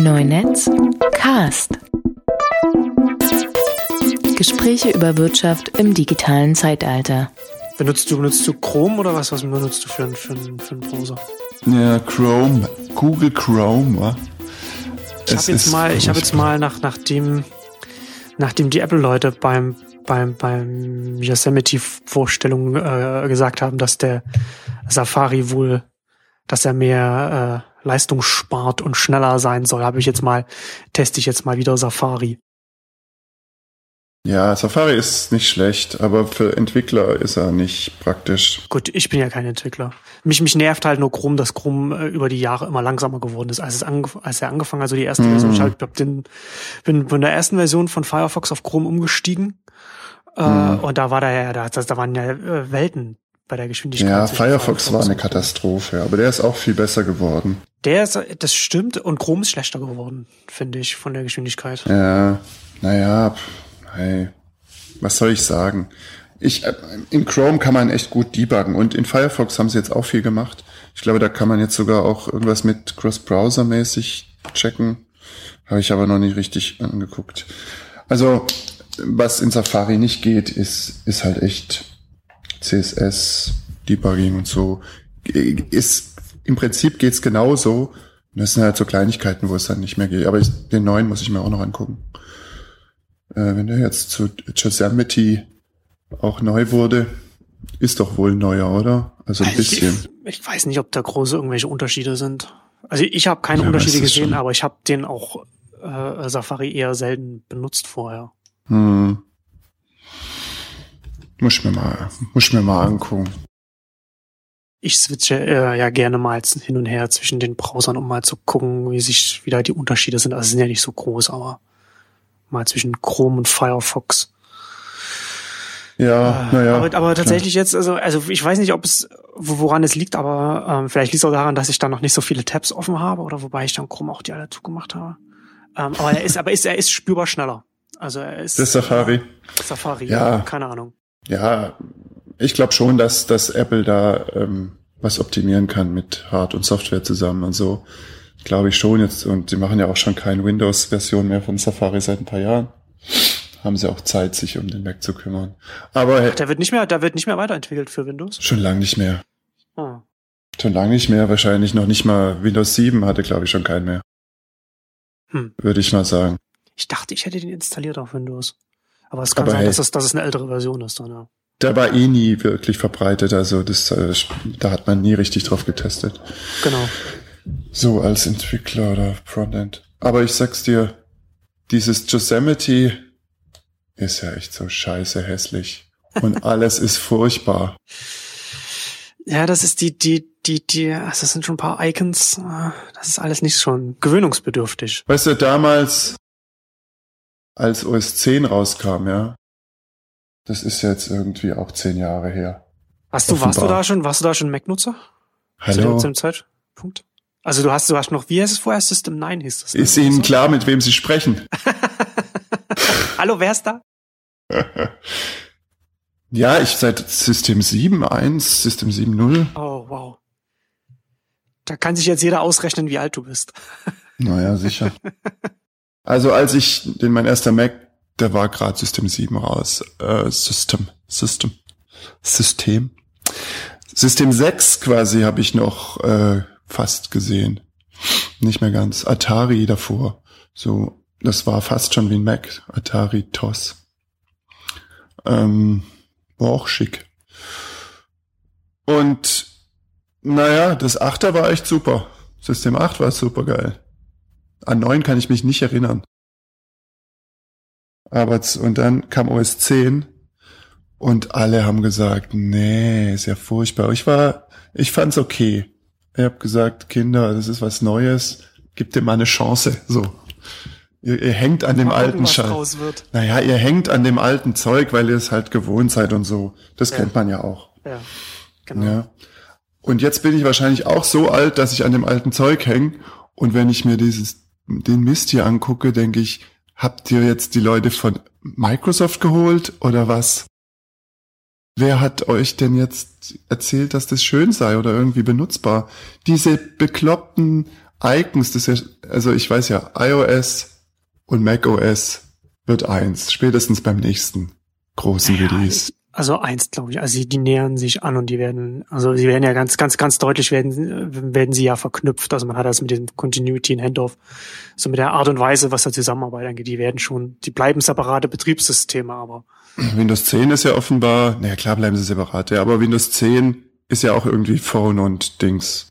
Neunetz Cast. Gespräche über Wirtschaft im digitalen Zeitalter. Benutzt du, benutzt du Chrome oder was? Was benutzt du für, einen- für, für einen Browser? Ja, Chrome. Google Chrome, wa? Ich habe jetzt mal, ich habe jetzt mal nach, nachdem, nachdem die Apple-Leute beim, beim, beim Yosemite-Vorstellung äh, gesagt haben, dass der Safari wohl, dass er mehr äh, Leistung spart und schneller sein soll, habe ich jetzt mal, teste ich jetzt mal wieder Safari. Ja, Safari ist nicht schlecht, aber für Entwickler ist er nicht praktisch. Gut, ich bin ja kein Entwickler. Mich, mich nervt halt nur Chrome, dass Chrome äh, über die Jahre immer langsamer geworden ist. Als, es angef als er angefangen, also die erste Mhm. Version, ich hab den, bin von der ersten Version von Firefox auf Chrome umgestiegen. Äh, Mhm. und da war da ja, da, da waren ja äh, Welten bei der Geschwindigkeit. Ja, Firefox war eine Katastrophe, aber der ist auch viel besser geworden. Der ist, das stimmt, und Chrome ist schlechter geworden, finde ich, von der Geschwindigkeit. Ja, naja, hey, was soll ich sagen? Ich, äh, in Chrome kann man echt gut debuggen und in Firefox haben sie jetzt auch viel gemacht. Ich glaube, da kann man jetzt sogar auch irgendwas mit Cross-Browser-mäßig checken. Habe ich aber noch nicht richtig angeguckt. Also, was in Safari nicht geht, ist, ist halt echt CSS, Debugging und so. Ist, im Prinzip geht's genauso. Das sind halt so Kleinigkeiten, wo es dann nicht mehr geht. Aber ich, den neuen muss ich mir auch noch angucken. Äh, wenn der jetzt zu Yosemite auch neu wurde, ist doch wohl neuer, oder? Also ein Ich, bisschen. ich weiß nicht, ob da große irgendwelche Unterschiede sind. Also ich habe keine Ja, Unterschiede es gesehen, schon. aber ich habe den auch äh, Safari eher selten benutzt vorher. Hm. Muss ich mir mal, muss ich mir mal angucken. Ich switche äh, ja gerne mal hin und her zwischen den Browsern, um mal zu gucken, wie sich wieder die Unterschiede sind. Also sind ja nicht so groß, aber mal zwischen Chrome und Firefox. Ja, naja. Ah, aber, aber klar. tatsächlich jetzt, also, also ich weiß nicht, ob es, wo- woran es liegt, aber ähm, vielleicht liegt es auch daran, dass ich da noch nicht so viele Tabs offen habe oder wobei ich dann Chrome auch die alle zugemacht habe. Ähm, aber er ist, aber ist, er ist spürbar schneller. Also er ist Das Safari. Safari, Ja. keine Ahnung. Ja, ich glaube schon, dass, dass Apple da ähm, was optimieren kann mit Hard- und Software zusammen und so. Glaube ich schon jetzt. Und sie machen ja auch schon keine Windows-Version mehr von Safari seit ein paar Jahren. Haben sie auch Zeit, sich um den Mac zu kümmern. Aber hey, Der wird nicht mehr, der wird nicht mehr weiterentwickelt für Windows. schon lange nicht mehr. Ah. Schon lange nicht mehr. Wahrscheinlich noch nicht mal Windows 7 hatte, glaube ich, schon keinen mehr. Hm. Würde ich mal sagen. Ich dachte, ich hätte den installiert auf Windows. Aber es kann Aber sein, dass, es, dass es eine ältere Version ist dann, ja. Der war eh nie wirklich verbreitet. Also das, äh, da hat man nie richtig drauf getestet. Genau. So als Entwickler oder Frontend. Aber ich sag's dir, dieses Yosemite ist ja echt so scheiße hässlich. Und alles ist furchtbar. Ja, das ist die, die, die, die, ach, das sind schon ein paar Icons. äh, Das ist alles nicht schon gewöhnungsbedürftig. Weißt du, damals, als OS 10 rauskam, ja, das ist jetzt irgendwie auch zehn Jahre her. Warst du, warst du da schon, warst du da schon Mac-Nutzer? Zu Hallo? dem Zeitpunkt? Also du hast, du hast noch, wie heißt es vorher? System 9 hieß das. ne? Ist Ihnen klar, mit wem Sie sprechen? Hallo, wer ist da? ja, ich seit System 7.1, System 7.0. Oh, wow. Da kann sich jetzt jeder ausrechnen, wie alt du bist. Naja, sicher. also als ich, den mein erster Mac, der war gerade System 7 raus. Äh, System, System, System. System 6 quasi habe ich noch äh, fast gesehen. Nicht mehr ganz. Atari davor. So, das war fast schon wie ein Mac. Atari TOS. Ähm, war auch schick. Und naja, das 8er war echt super. System 8 war super geil. An 9 kann ich mich nicht erinnern. Aber und dann kam OS 10 und alle haben gesagt, nee, ist ja furchtbar. Ich war, ich fand's okay. Ich habe gesagt, Kinder, das ist was Neues, gebt dem mal eine Chance. So, ihr, ihr hängt an dem Mal alten Scheiß. Naja, ihr hängt an dem alten Zeug, weil ihr es halt gewohnt seid und so. Das Ja. kennt man ja auch. Ja, genau. Ja. Und jetzt bin ich wahrscheinlich auch so alt, dass ich an dem alten Zeug hänge. Und wenn ich mir dieses, den Mist hier angucke, denke ich, habt ihr jetzt die Leute von Microsoft geholt oder was? Wer hat euch denn jetzt erzählt, dass das schön sei oder irgendwie benutzbar? Diese bekloppten Icons, das ist ja, also ich weiß ja, iOS und macOS wird eins, spätestens beim nächsten großen ja, Release. Also eins, glaube ich. Also die nähern sich an und die werden, also sie werden ja ganz, ganz, ganz deutlich werden, werden sie ja verknüpft. Also man hat das mit dem Continuity in Handoff, so mit der Art und Weise, was da Zusammenarbeit angeht. Die werden schon, die bleiben separate Betriebssysteme, aber. Windows 10 ist ja offenbar, naja klar bleiben sie separat, ja, aber Windows 10 ist ja auch irgendwie Phone und Dings.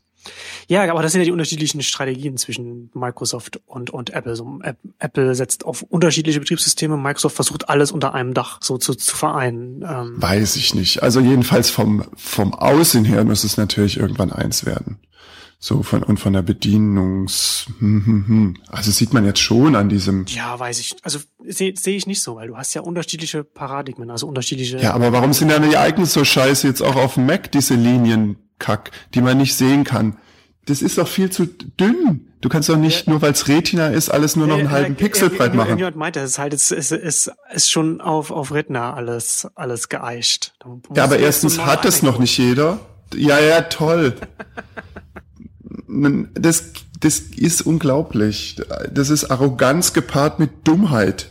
Ja, aber das sind ja die unterschiedlichen Strategien zwischen Microsoft und, und Apple. So, Apple setzt auf unterschiedliche Betriebssysteme, Microsoft versucht alles unter einem Dach so zu, zu vereinen. Ähm Weiß ich nicht. Also jedenfalls vom, vom Aussehen her muss es natürlich irgendwann eins werden. So von und von der Bedienungs hm, hm, hm. also sieht man jetzt schon an diesem Ja, weiß ich. Also sehe seh ich nicht so, weil du hast ja unterschiedliche Paradigmen, also unterschiedliche Ja, aber warum sind dann die Icons so scheiße jetzt auch auf Mac diese Linienkack, die man nicht sehen kann? das ist doch viel zu dünn. Du kannst doch nicht, ja. nur weil es Retina ist, alles nur noch einen halben Pixel breit machen. Irgendjemand meinte, es ist halt, es ist, ist, ist schon auf, auf Retina alles, alles geeicht. Ja, aber erstens hat es noch nicht jeder. Ja, ja, toll. das, das ist unglaublich. Das ist Arroganz gepaart mit Dummheit.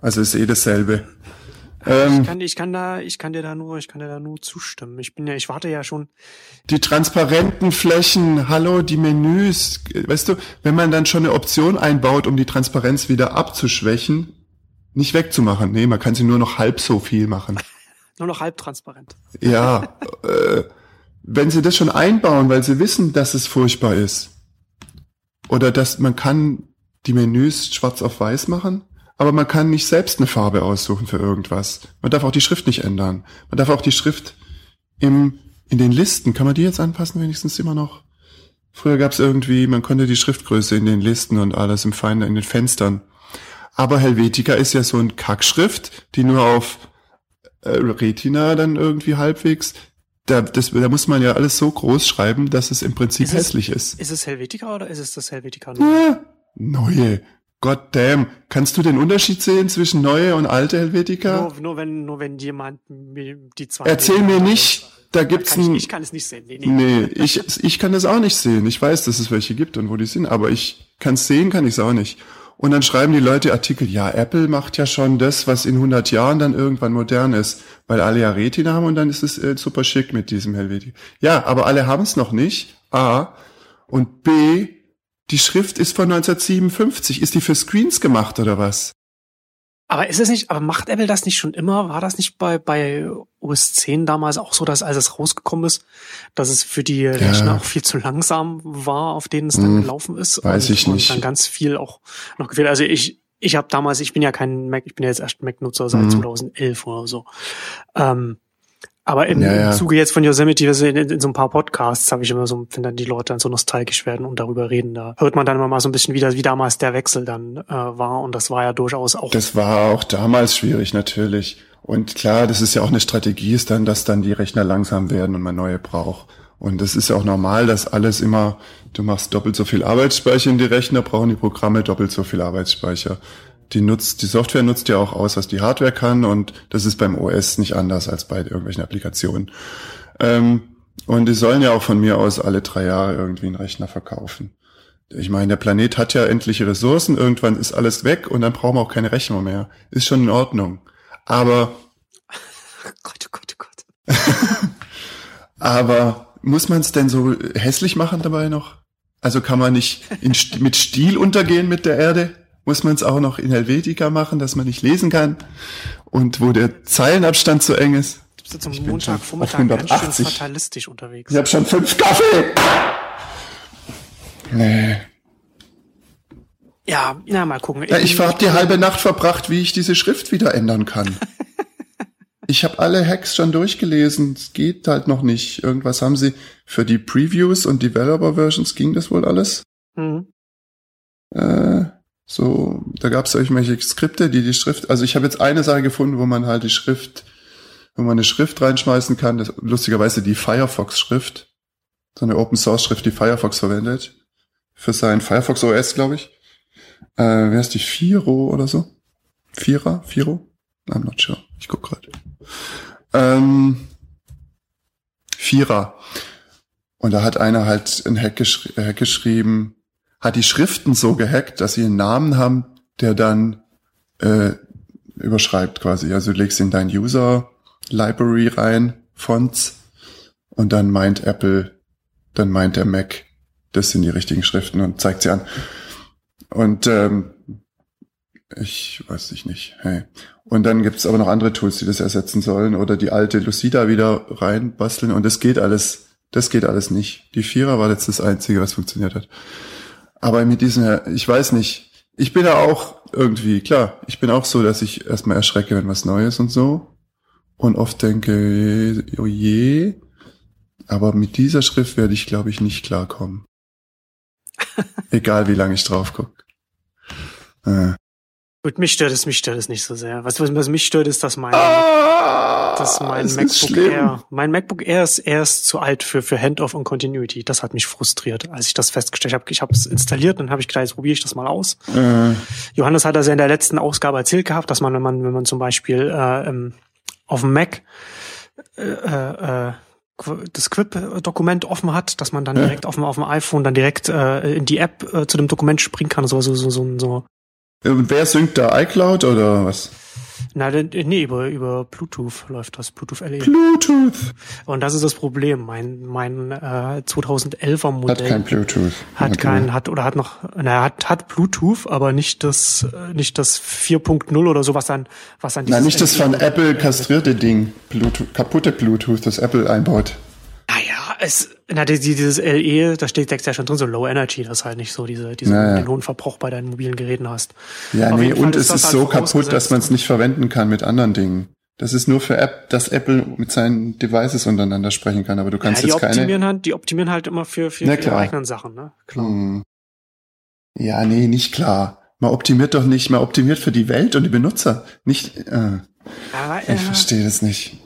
Also ist eh dasselbe. Ähm, ich, kann, ich kann da, ich kann dir da nur, ich kann dir da nur zustimmen. Ich bin ja, ich warte ja schon. Die transparenten Flächen, hallo, die Menüs, weißt du, wenn man dann schon eine Option einbaut, um die Transparenz wieder abzuschwächen, nicht wegzumachen. Nee, man kann sie nur noch halb so viel machen. nur noch halb transparent. Ja, äh, wenn sie das schon einbauen, weil sie wissen, dass es furchtbar ist, oder dass man kann die Menüs schwarz auf weiß machen, aber man kann nicht selbst eine Farbe aussuchen für irgendwas. Man darf auch die Schrift nicht ändern. Man darf auch die Schrift im, in den Listen, kann man die jetzt anpassen wenigstens immer noch? Früher gab es irgendwie, man konnte die Schriftgröße in den Listen und alles im Feinen in den Fenstern. Aber Helvetica ist ja so ein Kackschrift, die nur auf äh, Retina dann irgendwie halbwegs da, das, da muss man ja alles so groß schreiben, dass es im Prinzip ist hässlich es, ist. Ist es Helvetica oder ist es das Helvetica? Ja, neue. God damn. Kannst du den Unterschied sehen zwischen neue und alte Helvetica? Nur, nur wenn, nur wenn jemand die zwei. Erzähl mir nicht, da gibt's ein. Ich, ich kann es nicht sehen. Nee, nee. nee ich, ich kann das auch nicht sehen. Ich weiß, dass es welche gibt und wo die sind, aber ich kann es sehen, kann ich es auch nicht. Und dann schreiben die Leute Artikel, ja, Apple macht ja schon das, was in 100 Jahren dann irgendwann modern ist, weil alle ja Retina haben und dann ist es äh, super schick mit diesem Helvetica. Ja, aber alle haben es noch nicht. A. Und B die Schrift ist von 1957. Ist die für Screens gemacht oder was? Aber ist es nicht, aber macht Apple das nicht schon immer? War das nicht bei, bei OS 10 damals auch so, dass als es rausgekommen ist, dass es für die ja. Rechner auch viel zu langsam war, auf denen es dann hm, gelaufen ist? Weiß und, ich nicht. Und dann ganz viel auch noch gefehlt. Also ich, ich habe damals, ich bin ja kein Mac, ich bin ja jetzt erst Mac-Nutzer seit hm. 2011 oder so. Ähm, aber im, ja, ja. Zuge jetzt von Yosemite, also in, in, so ein paar Podcasts habe ich immer so, wenn dann die Leute dann so nostalgisch werden und darüber reden, da hört man dann immer mal so ein bisschen wieder, wie damals der Wechsel dann äh, war. Und das war ja durchaus auch. Das war auch damals schwierig, natürlich. Und klar, das ist ja auch eine Strategie, ist dann, dass dann die Rechner langsam werden und man neue braucht. Und das ist ja auch normal, dass alles immer, du machst doppelt so viel Arbeitsspeicher in die Rechner, brauchen die Programme doppelt so viel Arbeitsspeicher die nutzt, die Software nutzt ja auch aus, was die Hardware kann und das ist beim OS nicht anders als bei irgendwelchen Applikationen. Ähm, und die sollen ja auch von mir aus alle drei Jahre irgendwie einen Rechner verkaufen. Ich meine, der Planet hat ja endliche Ressourcen, irgendwann ist alles weg und dann brauchen wir auch keine Rechnung mehr. Ist schon in Ordnung. Aber Gott, oh Gott, oh Gott. aber muss man es denn so hässlich machen dabei noch? Also kann man nicht in, mit Stil untergehen mit der Erde? Muss man es auch noch in Helvetica machen, dass man nicht lesen kann und wo der Zeilenabstand zu eng ist. Du bist zum Montagvormittag ganz schön fatalistisch unterwegs. Ich habe schon fünf Kaffee. Nee. Ja, na mal gucken. Ich, ja, ich habe die halbe Nacht verbracht, wie ich diese Schrift wieder ändern kann. ich habe alle Hacks schon durchgelesen. Es geht halt noch nicht. Irgendwas haben sie für die Previews und Developer Versions ging das wohl alles. Mhm. Äh, so, da gab es irgendwelche Skripte, die die Schrift, also ich habe jetzt eine Sache gefunden, wo man halt die Schrift, wo man eine Schrift reinschmeißen kann, das, lustigerweise die Firefox-Schrift, so eine Open-Source-Schrift, die Firefox verwendet, für sein Firefox OS, glaube ich. Äh, wer ist die Firo oder so? Vierer? Firo? I'm not sure. Ich guck gerade. Ähm, Vierer. Und da hat einer halt ein Hack, geschri Hack geschrieben, hat die Schriften so gehackt, dass sie einen Namen haben, der dann äh, überschreibt quasi. Also du legst in dein User Library rein, Fonts, und dann meint Apple, dann meint der Mac, das sind die richtigen Schriften und zeigt sie an. Und ähm, ich weiß ich nicht. Hey. Und dann gibt's aber noch andere Tools, die das ersetzen sollen oder die alte Lucida wieder reinbasteln und das geht alles, das geht alles nicht. Die Vierer war jetzt das Einzige, was funktioniert hat. Aber mit diesen, ich weiß nicht, ich bin ja auch irgendwie, klar, ich bin auch so, dass ich erstmal erschrecke, wenn was Neues und so. Und oft denke, oh je, aber mit dieser Schrift werde ich, glaube ich, nicht klarkommen. Egal wie lange ich drauf gucke. Äh. Gut, mich stört es, mich stört es nicht so sehr. Was, was, was mich stört, ist, dass mein, ah, dass mein MacBook Air, mein MacBook Air ist erst zu alt für, für Handoff und Continuity. Das hat mich frustriert, als ich das festgestellt habe. Ich habe es installiert und dann habe ich gedacht, jetzt probiere ich das mal aus. Äh. Johannes hat das ja in der letzten Ausgabe erzählt gehabt, dass man, wenn man, wenn man zum Beispiel äh, auf dem Mac äh, äh, das Quip-Dokument offen hat, dass man dann direkt auf dem, auf dem iPhone dann direkt äh, in die App äh, zu dem Dokument springen kann, so so so so, so und wer synkt da iCloud oder was? Na, nee, über, über Bluetooth läuft das, Bluetooth LE. Bluetooth! Und das ist das Problem. Mein, mein äh, 2011er Modell hat kein Bluetooth. Hat okay. kein, hat oder hat noch, na, hat, hat Bluetooth, aber nicht das, nicht das 4.0 oder so, was dann, was dann Nein, nicht das von Apple kastrierte Ding, Bluetooth, kaputte Bluetooth, das Apple einbaut. Naja, es, na, dieses LE, da steht ja schon drin, so Low Energy, dass halt nicht so diese, diese naja. den hohen Verbrauch bei deinen mobilen Geräten hast. Ja, Auf nee, und es ist halt so kaputt, dass man es nicht verwenden kann mit anderen Dingen. Das ist nur für App, dass Apple mit seinen Devices untereinander sprechen kann, aber du kannst ja, jetzt optimieren keine. Halt, die optimieren halt immer für, für, für ihre eigenen Sachen, ne? Klar. Hm. Ja, nee, nicht klar. Man optimiert doch nicht, man optimiert für die Welt und die Benutzer. Nicht, äh, aber, äh, ich verstehe das nicht.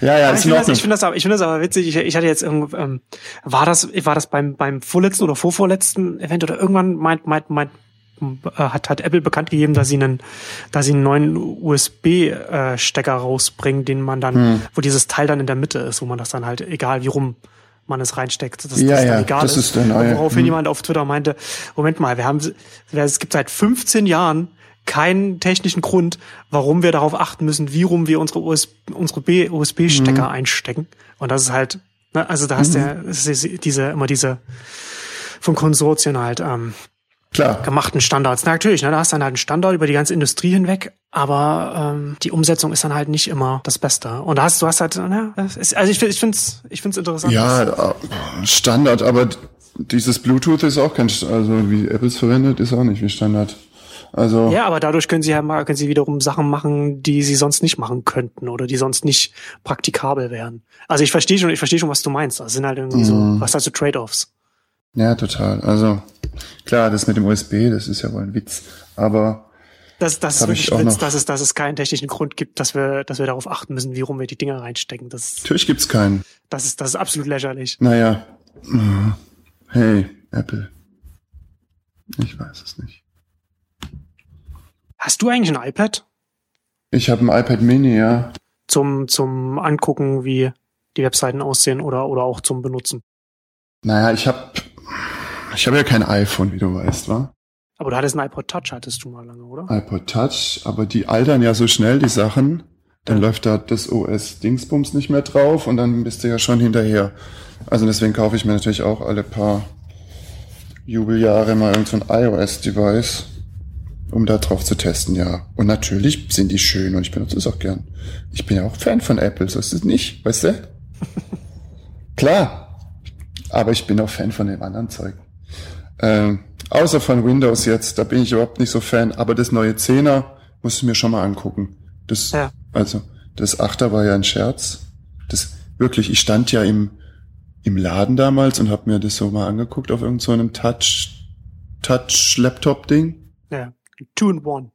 Ja, ja, ich finde das, ich finde das, aber, ich finde das aber witzig. Ich, ich hatte jetzt irgendwie, ähm, war das, war das beim, beim vorletzten oder vorvorletzten Event oder irgendwann meint, meint, meint, äh, hat, hat Apple bekannt gegeben, dass sie einen, dass sie einen neuen USB-Stecker rausbringen, den man dann, hm. wo dieses Teil dann in der Mitte ist, wo man das dann halt, egal wie rum man es reinsteckt, dass ja, das ja, dann egal das ist. ist der neue. Woraufhin hm. jemand auf Twitter meinte, Moment mal, wir haben, es gibt seit 15 Jahren keinen technischen Grund, warum wir darauf achten müssen, wie rum wir unsere USB, unsere USB-Stecker mhm. einstecken. Und das ist halt, ne, also da hast mhm. du diese, immer diese von Konsortien halt ähm, Klar. gemachten Standards. Na, natürlich, ne, da hast du dann halt einen Standard über die ganze Industrie hinweg, aber ähm, die Umsetzung ist dann halt nicht immer das Beste. Und da hast du hast halt, ne, ist, also ich, ich finde es ich find's interessant. Ja, äh, Standard, aber dieses Bluetooth ist auch kein, also wie Apple es verwendet, ist auch nicht wie Standard. Also ja, aber dadurch können sie ja können sie wiederum Sachen machen, die sie sonst nicht machen könnten oder die sonst nicht praktikabel wären. Also ich verstehe schon, ich verstehe schon, was du meinst. Das sind halt irgendwie mhm. so, was halt so Trade-offs. Ja, total. Also klar, das mit dem USB, das ist ja wohl ein Witz, aber das, das, das ist wirklich Witz, dass es, dass es keinen technischen Grund gibt, dass wir, dass wir darauf achten müssen, wie rum wir die Dinger reinstecken. Das, Natürlich gibt's keinen. Das ist, das ist absolut lächerlich. Naja. Hey, Apple. Ich weiß es nicht. Hast du eigentlich ein iPad? Ich habe ein iPad Mini, ja. Zum, zum Angucken, wie die Webseiten aussehen oder, oder auch zum Benutzen. Naja, ich habe ich hab ja kein iPhone, wie du weißt, wa? Aber du hattest ein iPod Touch, hattest du mal lange, oder? iPod Touch, aber die altern ja so schnell, die Sachen. Dann ja. läuft da das OS Dingsbums nicht mehr drauf und dann bist du ja schon hinterher. Also deswegen kaufe ich mir natürlich auch alle paar Jubeljahre mal irgend so ein iOS-Device um da drauf zu testen, ja. Und natürlich sind die schön und ich benutze es auch gern. Ich bin ja auch Fan von Apple, so ist es nicht, weißt du? Klar. Aber ich bin auch Fan von dem anderen Zeug. Ähm, außer von Windows jetzt, da bin ich überhaupt nicht so Fan. Aber das neue 10er musst du mir schon mal angucken. Das, ja. also, das 8er war ja ein Scherz. Das, wirklich, ich stand ja im, im Laden damals und habe mir das so mal angeguckt auf irgendeinem so Touch, Touch-Laptop-Ding. Ja. Two in one.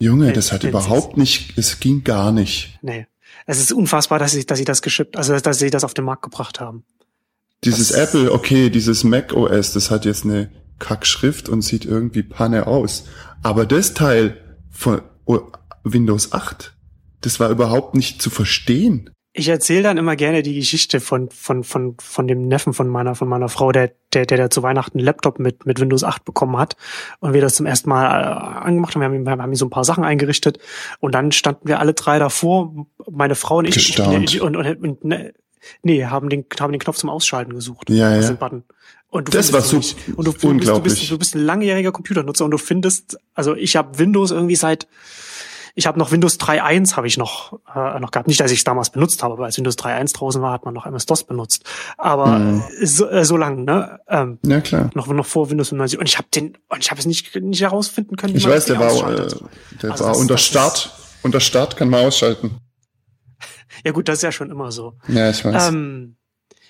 Junge, das hat überhaupt nicht, es ging gar nicht. Nee. Es ist unfassbar, dass sie, dass sie das geschippt, also dass sie das auf den Markt gebracht haben. Dieses das Apple, okay, dieses Mac OS, das hat jetzt eine Kackschrift und sieht irgendwie Panne aus. Aber das Teil von Windows 8, das war überhaupt nicht zu verstehen. Ich erzähle dann immer gerne die Geschichte von, von, von, von dem Neffen von meiner, von meiner Frau, der, der, der, der zu Weihnachten einen Laptop mit, mit Windows 8 bekommen hat und wir das zum ersten Mal äh, angemacht haben. Wir haben, wir haben ihm so ein paar Sachen eingerichtet und dann standen wir alle drei davor, meine Frau und ich, Gestaunt. und, und, und, und ne, nee, haben den, haben den Knopf zum Ausschalten gesucht. Ja, ja. den Button. Und du Das war nicht. und du, unglaublich. Bist, du, bist, du bist ein langjähriger Computernutzer und du findest, also ich habe Windows irgendwie seit ich habe noch Windows 3.1 habe ich noch äh, noch gehabt. Nicht, dass ich es damals benutzt habe, aber als Windows 3.1 draußen war, hat man noch MS-DOS benutzt. Aber Mhm. so, äh, so lang, ne? Ähm, Ja, klar. noch noch vor Windows 95. Und ich habe den und ich habe es nicht nicht herausfinden können. Ich weiß, der war, äh, der Also war das- unter das Start. Unter Start kann man ausschalten. Ja gut, das ist ja schon immer so. Ja, ich weiß. Ähm,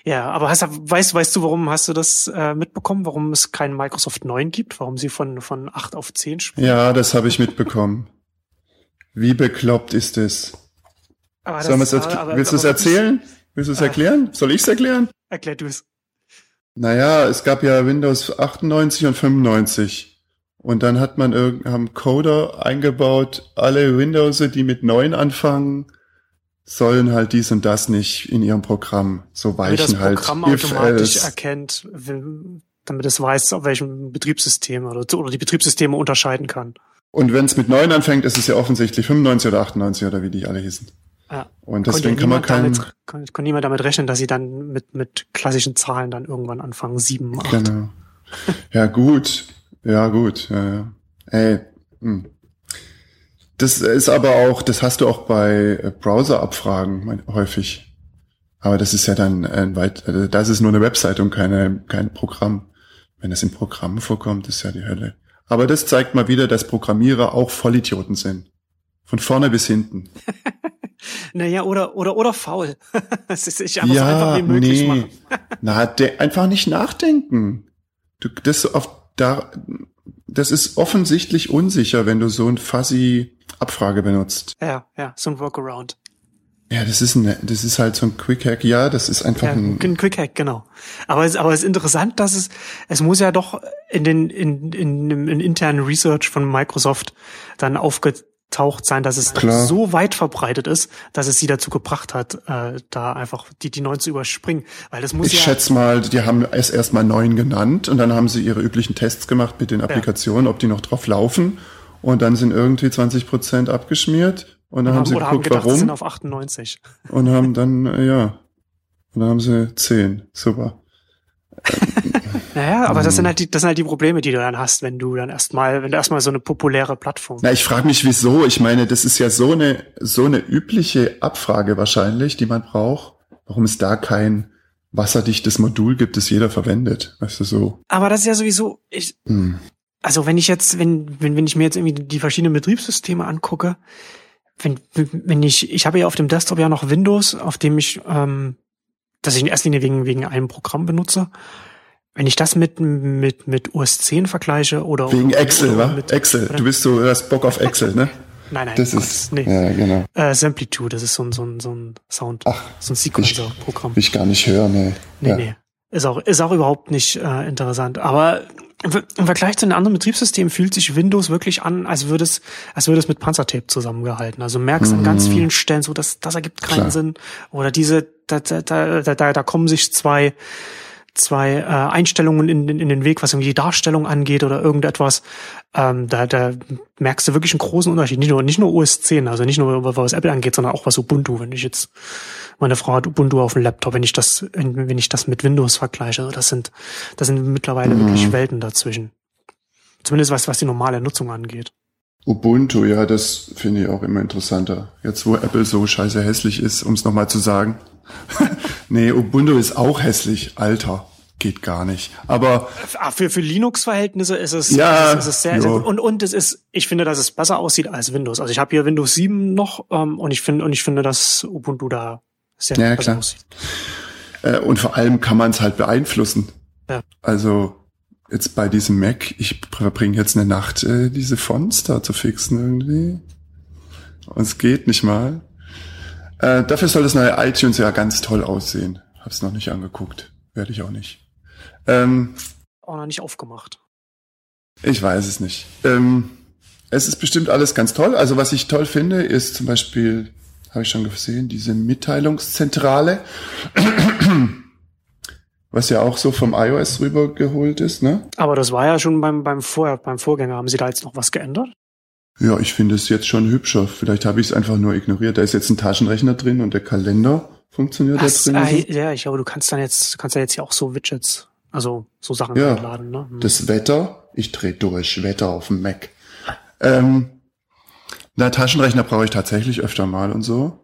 ja, aber hast, weißt, weißt du, warum hast du das äh, mitbekommen, warum es keinen Microsoft 9 gibt, warum sie von, von 8 auf 10 springen? ja, das habe ich mitbekommen. Wie bekloppt ist es? Aber Sollen das- jetzt, aber- willst du es erzählen? Willst du es Ah. erklären? Soll ich es erklären? Erklär du es. Naja, es gab ja Windows 98 und 95. Und dann hat man haben Coder eingebaut, alle Windows, die mit 9 anfangen, sollen halt dies und das nicht in ihrem Programm so Damit das weichen halt. Programm automatisch else. erkennt, damit es weiß, auf welchem Betriebssystem oder, oder die Betriebssysteme unterscheiden kann. Und wenn es mit 9 anfängt, ist es ja offensichtlich 95 oder 98 oder wie die alle hießen. Ja. Und Konnte deswegen kann man keinen, damit, kon, konnte niemand damit rechnen, dass sie dann mit, mit klassischen Zahlen dann irgendwann anfangen, sieben, acht. Genau. Ja, gut. Ja, gut. Ja, ja. Ey, hm. Das ist aber auch, das hast du auch bei äh, Browser-Abfragen häufig. Aber das ist ja dann ein weit, also das ist nur eine Website und keine, kein Programm. Wenn das in Programmen vorkommt, ist ja die Hölle. Aber das zeigt mal wieder, dass Programmierer auch Vollidioten sind. Von vorne bis hinten. Naja, oder, oder, oder faul. Es ist sich einfach so ja, einfach wie möglich nee. machen. Na, de einfach nicht nachdenken. Du, das auf da, das ist offensichtlich unsicher, wenn du so ein fuzzy Abfrage benutzt. Ja, ja, so ein Workaround. Ja, das ist ein, das ist halt so ein Quick Hack. Ja, das ist einfach Ja, ein, ein Quick Hack, genau. Aber es, aber es ist interessant, dass es, es muss ja doch in den, in, in, in, in internen Research von Microsoft dann aufgetaucht sein, dass es Klar. so weit verbreitet ist, dass es sie dazu gebracht hat, äh, da einfach die, die neun zu überspringen. Weil das muss ich ja, schätze mal, die haben es erstmal neun genannt und dann haben sie ihre üblichen Tests gemacht mit den Applikationen, ob die noch drauf laufen. Und dann sind irgendwie 20 Prozent abgeschmiert. Und dann haben, sie oder haben geguckt, gedacht, sie sind warum. auf 98. Und haben dann, äh, ja. Und dann haben sie zehn. Super. Naja, aber das Mhm. sind halt die, das sind halt die Probleme, die du dann hast, wenn du dann erstmal, wenn du erstmal so eine populäre Plattform. Na, ich frage mich, wieso. Ich meine, das ist ja so eine, so eine übliche Abfrage wahrscheinlich, die man braucht. Warum es da kein wasserdichtes Modul gibt, das jeder verwendet. Weißt du, so. Aber das ist ja sowieso, ich, Hm. also wenn ich jetzt, wenn, wenn, wenn ich mir jetzt irgendwie die verschiedenen Betriebssysteme angucke, wenn, wenn ich, ich habe ja auf dem Desktop ja noch Windows, auf dem ich, ähm, das ich in erster Linie wegen, wegen einem Programm benutze. Wenn ich das mit, mit, mit OS 10 vergleiche oder Wegen oder, Excel, oder wa? mit- Excel. oder? Du bist so, du hast Bock auf Excel, ne? Nein, nein, Das Gott, ist, nee. ja, genau. Äh, Samplitude, das ist so ein, so ein, so ein Sound, Ach, so ein Sequencer-Programm. Will ich gar nicht hören, ne. Nee, ja. nee. Ist auch, ist auch überhaupt nicht äh, interessant. Aber im, Ver- im Vergleich zu den anderen Betriebssystemen fühlt sich Windows wirklich an, als würde es, als würde es mit Panzertape zusammengehalten. Also merkst an ganz vielen Stellen so, dass das ergibt keinen Mhm. Klar. Sinn. Oder diese, da, da, da, da, da kommen sich zwei zwei äh, Einstellungen in, in, in den Weg, was irgendwie die Darstellung angeht oder irgendetwas. Ähm, da, da merkst du wirklich einen großen Unterschied. Nicht nur, nicht nur OS 10, also nicht nur was Apple angeht, sondern auch was Ubuntu. Wenn ich jetzt, meine Frau hat Ubuntu auf dem Laptop, wenn ich das, wenn ich das mit Windows vergleiche, also das sind, das sind mittlerweile Mhm. wirklich Welten dazwischen. Zumindest was, was die normale Nutzung angeht. Ubuntu, ja, das finde ich auch immer interessanter. Jetzt, wo Apple so scheiße hässlich ist, um es nochmal zu sagen. nee, Ubuntu ist auch hässlich. Alter, geht gar nicht. Aber Ah, Für, für Linux-Verhältnisse ist es, Ja, ist es sehr, sehr gut. Und, und es ist, ich finde, dass es besser aussieht als Windows. Also ich habe hier Windows 7 noch ähm, und ich finde, und ich finde, dass Ubuntu da sehr Ja, besser klar. aussieht. Äh, und vor allem kann man es halt beeinflussen. Ja. Also jetzt bei diesem Mac, ich verbringe jetzt eine Nacht, äh, diese Fonts da zu fixen irgendwie. Und es geht nicht mal. Äh, dafür soll das neue iTunes ja ganz toll aussehen. Hab's noch nicht angeguckt. Werde ich auch nicht. Ähm, Auch noch nicht aufgemacht. ich weiß es nicht. Ähm, es ist bestimmt alles ganz toll. Also was ich toll finde, ist zum Beispiel habe ich schon gesehen, diese Mitteilungszentrale, was ja auch so vom iOS rübergeholt ist, ne? Aber das war ja schon beim, beim Vorher, beim Vorgänger. Haben Sie da jetzt noch was geändert? Ja, ich finde es jetzt schon hübscher. Vielleicht habe ich es einfach nur ignoriert. Da ist jetzt ein Taschenrechner drin und der Kalender funktioniert Was, da drin. äh, ja, ich glaube, du kannst dann jetzt, du kannst ja jetzt ja auch so Widgets, also so Sachen Ja. einladen, ne? Hm. Das Wetter, ich drehe durch, Wetter auf dem Mac. Ähm, na, Taschenrechner brauche ich tatsächlich öfter mal und so.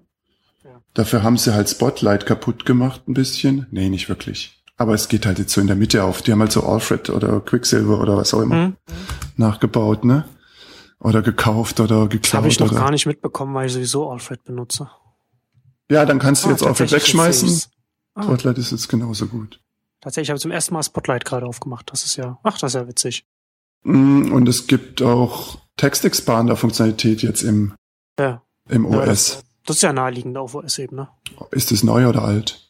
Ja. Dafür haben sie halt Spotlight kaputt gemacht ein bisschen. Nee, nicht wirklich. Aber es geht halt jetzt so in der Mitte auf. Die haben halt so Alfred oder Quicksilver oder was auch immer Hm. nachgebaut, ne? Oder gekauft oder Das habe ich geklaut noch oder. gar nicht mitbekommen, weil ich sowieso Alfred benutze. Ja, dann kannst du jetzt Alfred wegschmeißen. Ah, Spotlight ist jetzt genauso gut. tatsächlich habe ich zum ersten Mal Spotlight gerade aufgemacht. Das ist ja, ach, das ist ja witzig. Mm, Und es gibt auch Textexpander-Funktionalität jetzt im, Ja, im Ja, OS. das, das ist ja naheliegend auf OS-Ebene. Ist das neu oder alt?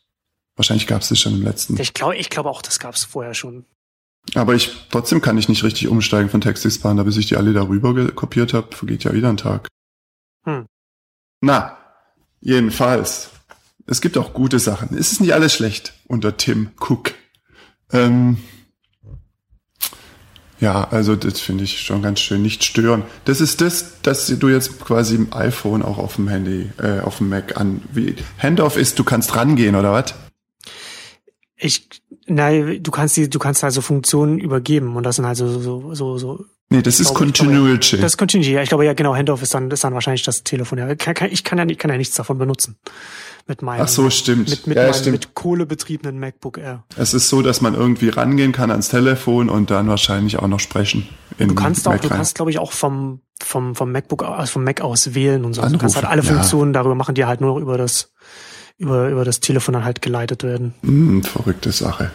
Wahrscheinlich gab es das schon im letzten. Ich glaube, ich glaube auch, das gab es vorher schon. Aber ich trotzdem kann ich nicht richtig umsteigen von TextExpander, bis ich die alle darüber kopiert habe. Vergeht ja wieder ein Tag. Hm. Na, jedenfalls. Es gibt auch gute Sachen. Es ist nicht alles schlecht unter Tim Cook. Ähm, ja, also das finde ich schon ganz schön. Nicht stören. Das ist das, dass du jetzt quasi im iPhone auch auf dem Handy, äh, auf dem Mac an. Wie Handoff ist, du kannst rangehen oder was? Ich, nein, du kannst die, du kannst also Funktionen übergeben und das sind also so, so, so. Nee, das ist glaube, ich Continual Das Chain. ist Continuity. Ja, ich glaube ja genau. Handoff ist dann, ist dann wahrscheinlich das Telefon. Ja, kann, kann, ich kann ja, nicht- kann ja nichts davon benutzen mit meinem, Ach so, stimmt. mit, mit ja, meinem stimmt. mit kohlebetriebenen MacBook Air. Es ist so, dass man irgendwie rangehen kann ans Telefon und dann wahrscheinlich auch noch sprechen. In Du kannst auch, Mac du rein. kannst, glaube ich, auch vom, vom, vom MacBook aus, vom Mac aus wählen und so. Also du kannst halt Anrufen, alle ja. Funktionen darüber machen, die halt nur noch über das, über, über das Telefon dann halt geleitet werden. Hm, verrückte Sache.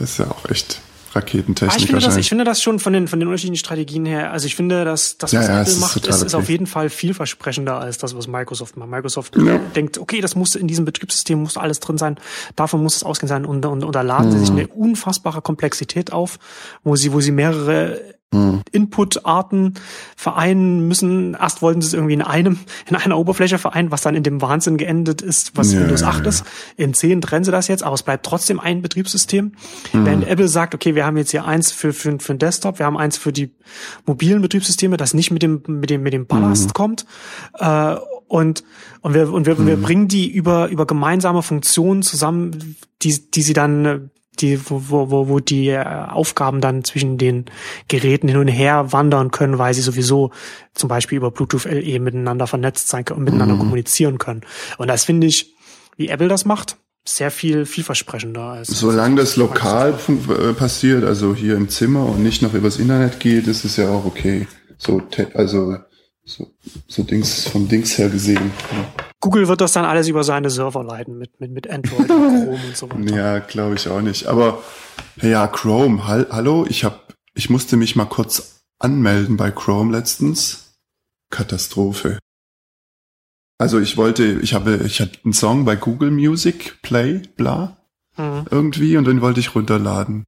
Ist ja auch echt Raketentechnik ich, finde das, ich finde das schon von den, von den unterschiedlichen Strategien her, also ich finde, dass das, Ja, was ja, Apple ist macht, ist, ist okay. auf jeden Fall vielversprechender als das, was Microsoft macht. Microsoft Ja. denkt, okay, das muss in diesem Betriebssystem muss alles drin sein, davon muss es ausgehen sein und, und, und da laden sie Mhm. sich eine unfassbare Komplexität auf, wo sie, wo sie mehrere Hm. Input-Arten vereinen müssen. Erst wollten sie es irgendwie in einem, in einer Oberfläche vereinen, was dann in dem Wahnsinn geendet ist, was Ja, Windows ja, 8 ja. ist. In 10 trennen sie das jetzt, aber es bleibt trotzdem ein Betriebssystem. Hm. Während Apple sagt, okay, wir haben jetzt hier eins für, für, für den Desktop, wir haben eins für die mobilen Betriebssysteme, das nicht mit dem, mit dem, mit dem Ballast Hm. kommt. Äh, und, und wir, und wir, wir bringen die über, über gemeinsame Funktionen zusammen, die, die sie dann, die, wo, wo, wo, die äh, Aufgaben dann zwischen den Geräten hin und her wandern können, weil sie sowieso zum Beispiel über Bluetooth LE miteinander vernetzt sein können und miteinander kommunizieren können. Und das finde ich, wie Apple das macht, sehr viel vielversprechender als. Solange das lokal äh, passiert, also hier im Zimmer und nicht noch übers Internet geht, ist es ja auch okay. So, also so, so Dings vom Dings her gesehen. Google wird das dann alles über seine Server leiten mit, mit, mit Android und Chrome und so weiter. Ja, glaube ich auch nicht. Aber ja, Chrome, hall hallo, ich hab, ich musste mich mal kurz anmelden bei Chrome letztens. Katastrophe. Also ich wollte, ich habe, ich hatte einen Song bei Google Music Play, bla, Mhm. irgendwie und den wollte ich runterladen.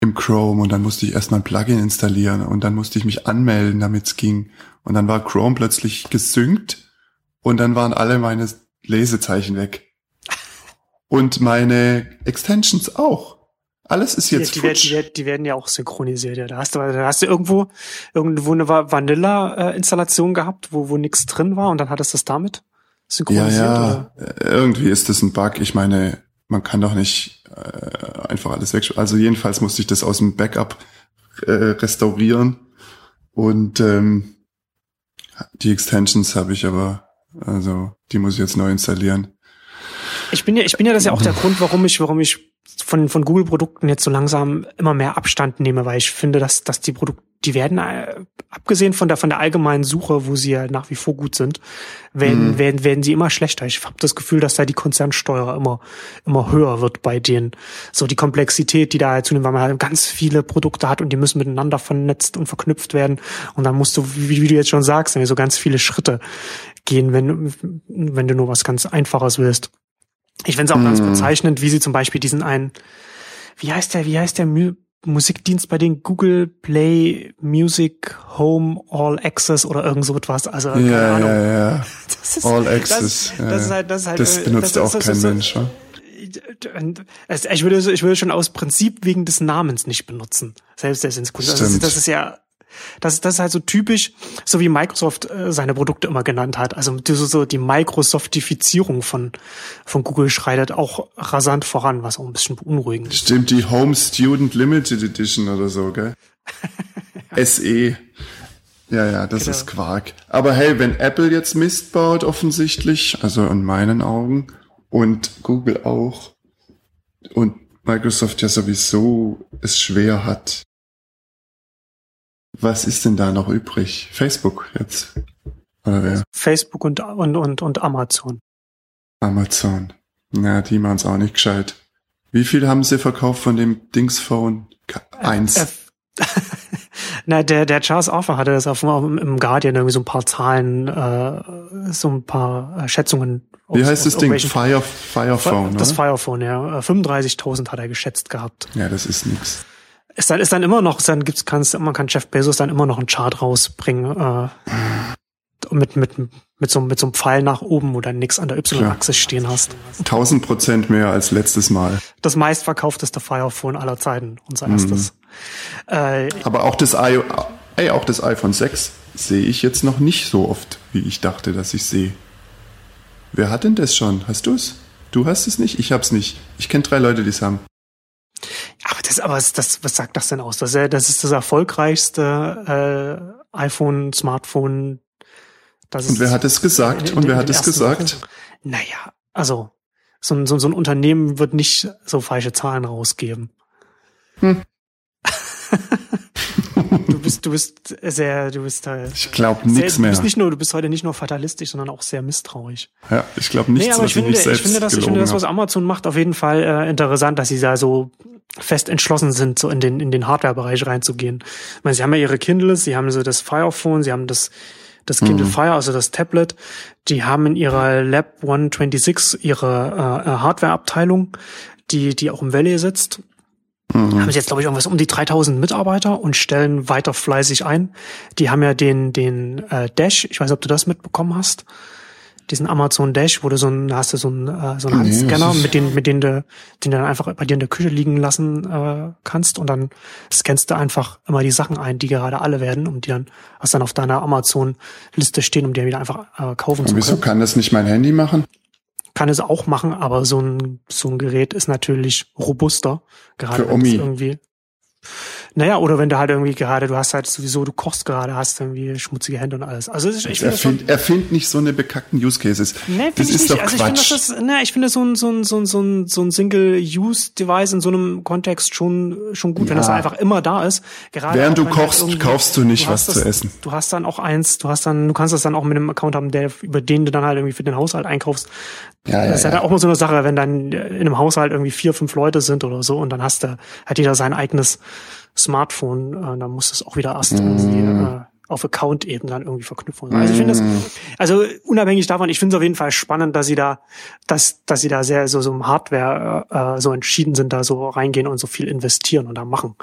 Im Chrome und dann musste ich erstmal ein Plugin installieren und dann musste ich mich anmelden, damit es ging. Und dann war Chrome plötzlich gesynkt und dann waren alle meine Lesezeichen weg. Und meine Extensions auch. Alles ist Die, jetzt die, werden, futsch. die, werden, die werden ja auch synchronisiert. Ja. Da hast du, da hast du irgendwo irgendwo eine Va- Vanilla-Installation gehabt, wo, wo nichts drin war und dann hattest du es damit Ja, synchronisiert. ja, Oder? äh, irgendwie ist das ein Bug. Ich meine, man kann doch nicht äh, einfach alles weg. Also jedenfalls musste ich das aus dem Backup äh, restaurieren und ähm, die Extensions habe ich aber, also die muss ich jetzt neu installieren. Ich bin ja, ich bin ja das ist ja auch der Grund, warum ich, warum ich von, von Google-Produkten jetzt so langsam immer mehr Abstand nehme, weil ich finde, dass, dass die Produkte, die werden, äh, abgesehen von der, von der allgemeinen Suche, wo sie ja nach wie vor gut sind, werden, Mhm. werden, werden sie immer schlechter. Ich habe das Gefühl, dass da die Konzernsteuer immer, immer höher wird bei denen. So die Komplexität, die da zunimmt, weil man halt ganz viele Produkte hat und die müssen miteinander vernetzt und verknüpft werden. Und dann musst du, wie, wie du jetzt schon sagst, so ganz viele Schritte gehen, wenn, wenn du nur was ganz Einfaches willst. Ich finde es auch ganz Mhm. bezeichnend, wie sie zum Beispiel diesen einen, wie heißt der, wie heißt der, My Musikdienst bei den Google Play Music Home All Access oder irgend so etwas. Also keine ja, Ahnung. ja, ja. Das ist, All Access. Das, das ist halt, das ist halt. Das äh, benutzt das, auch das, kein das, Mensch? Also ich würde, ich würde schon aus Prinzip wegen des Namens nicht benutzen. Selbst der Sinskunde. Das ist, Stimmt. das ist ja, das, das ist halt so typisch, so wie Microsoft äh, seine Produkte immer genannt hat. Also die- so, so die Microsoftifizierung von, von Google schreitet auch rasant voran, was auch ein bisschen beunruhigend ist. Stimmt, die Home Student Limited Edition oder so, gell? SE. Ja, ja, das Genau. ist Quark. Aber hey, wenn Apple jetzt Mist baut, offensichtlich, also in meinen Augen, und Google auch, und Microsoft ja sowieso es schwer hat, was ist denn da noch übrig? Facebook jetzt? Oder wer? Facebook und, und, und, und Amazon. Amazon. Na, die machen's auch nicht gescheit. Wie viel haben sie verkauft von dem Dingsphone? Ke- Eins. Äh, Na, der, der Charles Arthur hatte das auf, im Guardian irgendwie so ein paar Zahlen, äh, so ein paar äh, Schätzungen. Wie heißt das Ding? Fire, Firephone, Das? Firephone, ja. Äh, 35.000 hat er geschätzt gehabt. ja, das ist nix. Ist dann, ist dann immer noch, dann gibt's, kannst, man kann Jeff Bezos dann immer noch einen Chart rausbringen, äh, mit, mit, mit so, mit so einem Pfeil nach oben, wo dann nix an der Y-Achse stehen hast. 1000 Prozent mehr als letztes Mal. Das meistverkaufteste Firephone aller Zeiten, Mhm. unser erstes. Äh, Aber auch das, I ey, auch das iPhone 6 sehe ich jetzt noch nicht so oft, wie ich dachte, dass ich sehe. Wer hat denn das schon? Hast du's? Du hast es nicht? Ich hab's nicht. Ich kenne drei Leute, die es haben. Aber das, aber das, was sagt das denn aus? Das, ist- das ist das erfolgreichste äh, iPhone, Smartphone. Das Und wer hat es gesagt? in- Und wer hat es gesagt? Wochen. Naja, also so ein, so, so ein Unternehmen wird nicht so falsche Zahlen rausgeben. Hm. du bist, du bist sehr, du bist halt. Ich glaube nichts du mehr. bist nicht nur, du bist heute nicht nur fatalistisch, sondern auch sehr misstrauisch. Ja, ich glaube nichts, Nee, aber ich finde, ich selbst finde das, ich finde das, was. Amazon macht, auf jeden Fall äh, interessant, dass sie da so fest entschlossen sind, so in den, in den Hardware-Bereich reinzugehen. Ich meine, sie haben ja ihre Kindles, sie haben so das Firephone, sie haben das, das Kindle Mhm. Fire, also das Tablet. Die haben in ihrer Lab 126 ihre äh, äh, Hardware-Abteilung, die, die auch im Valley sitzt. Mhm. Haben sie jetzt, glaube ich, irgendwas um die 3000 Mitarbeiter und stellen weiter fleißig ein. Die haben ja den, den äh, Dash, ich weiß nicht, ob du das mitbekommen hast. Diesen Amazon Dash, wo du so ein, hast du so einen, äh, so einen Nee, Handscanner, was ist- mit dem, mit dem du, den du dann einfach bei dir in der Küche liegen lassen äh, kannst und dann scannst du einfach immer die Sachen ein, die gerade alle werden, um die dann, hast dann auf deiner Amazon-Liste stehen, um die dann wieder einfach äh, kaufen Und zu wieso können. kann das nicht mein Handy machen? Kann es auch machen, aber so ein, so ein Gerät ist natürlich robuster. Gerade Für Omi. irgendwie. Naja, oder wenn du halt irgendwie gerade, du hast halt sowieso, du kochst gerade, hast irgendwie schmutzige Hände und alles. Also ich, ich finde Erfind, erfind nicht so eine bekackten Use Cases. Nee, das finde ich ist nicht. doch also ich finde, Quatsch. das ist, ne, ich finde so ein, so ein, so ein, so ein, so ein Single-Use-Device in so einem Kontext schon, schon gut, wenn das Ja. einfach immer da ist. Gerade Während du halt kochst, kaufst du nicht hast was das, zu essen. Du hast dann auch eins, du hast dann, du kannst das dann auch mit einem Account haben, der, über den du dann halt irgendwie für den Haushalt einkaufst. Ja, ja, das ist ja ja. auch mal so eine Sache, wenn dann in einem Haushalt irgendwie vier, fünf Leute sind oder so und dann hast du, hat jeder sein eigenes Smartphone, äh, dann muss das auch wieder erst Mhm. äh, auf Account-Ebene dann irgendwie verknüpfen. Also ich finde das, also unabhängig davon, ich finde es auf jeden Fall spannend, dass sie da, dass, dass sie da sehr so, so im Hardware äh, so entschieden sind, da so reingehen und so viel investieren und da machen.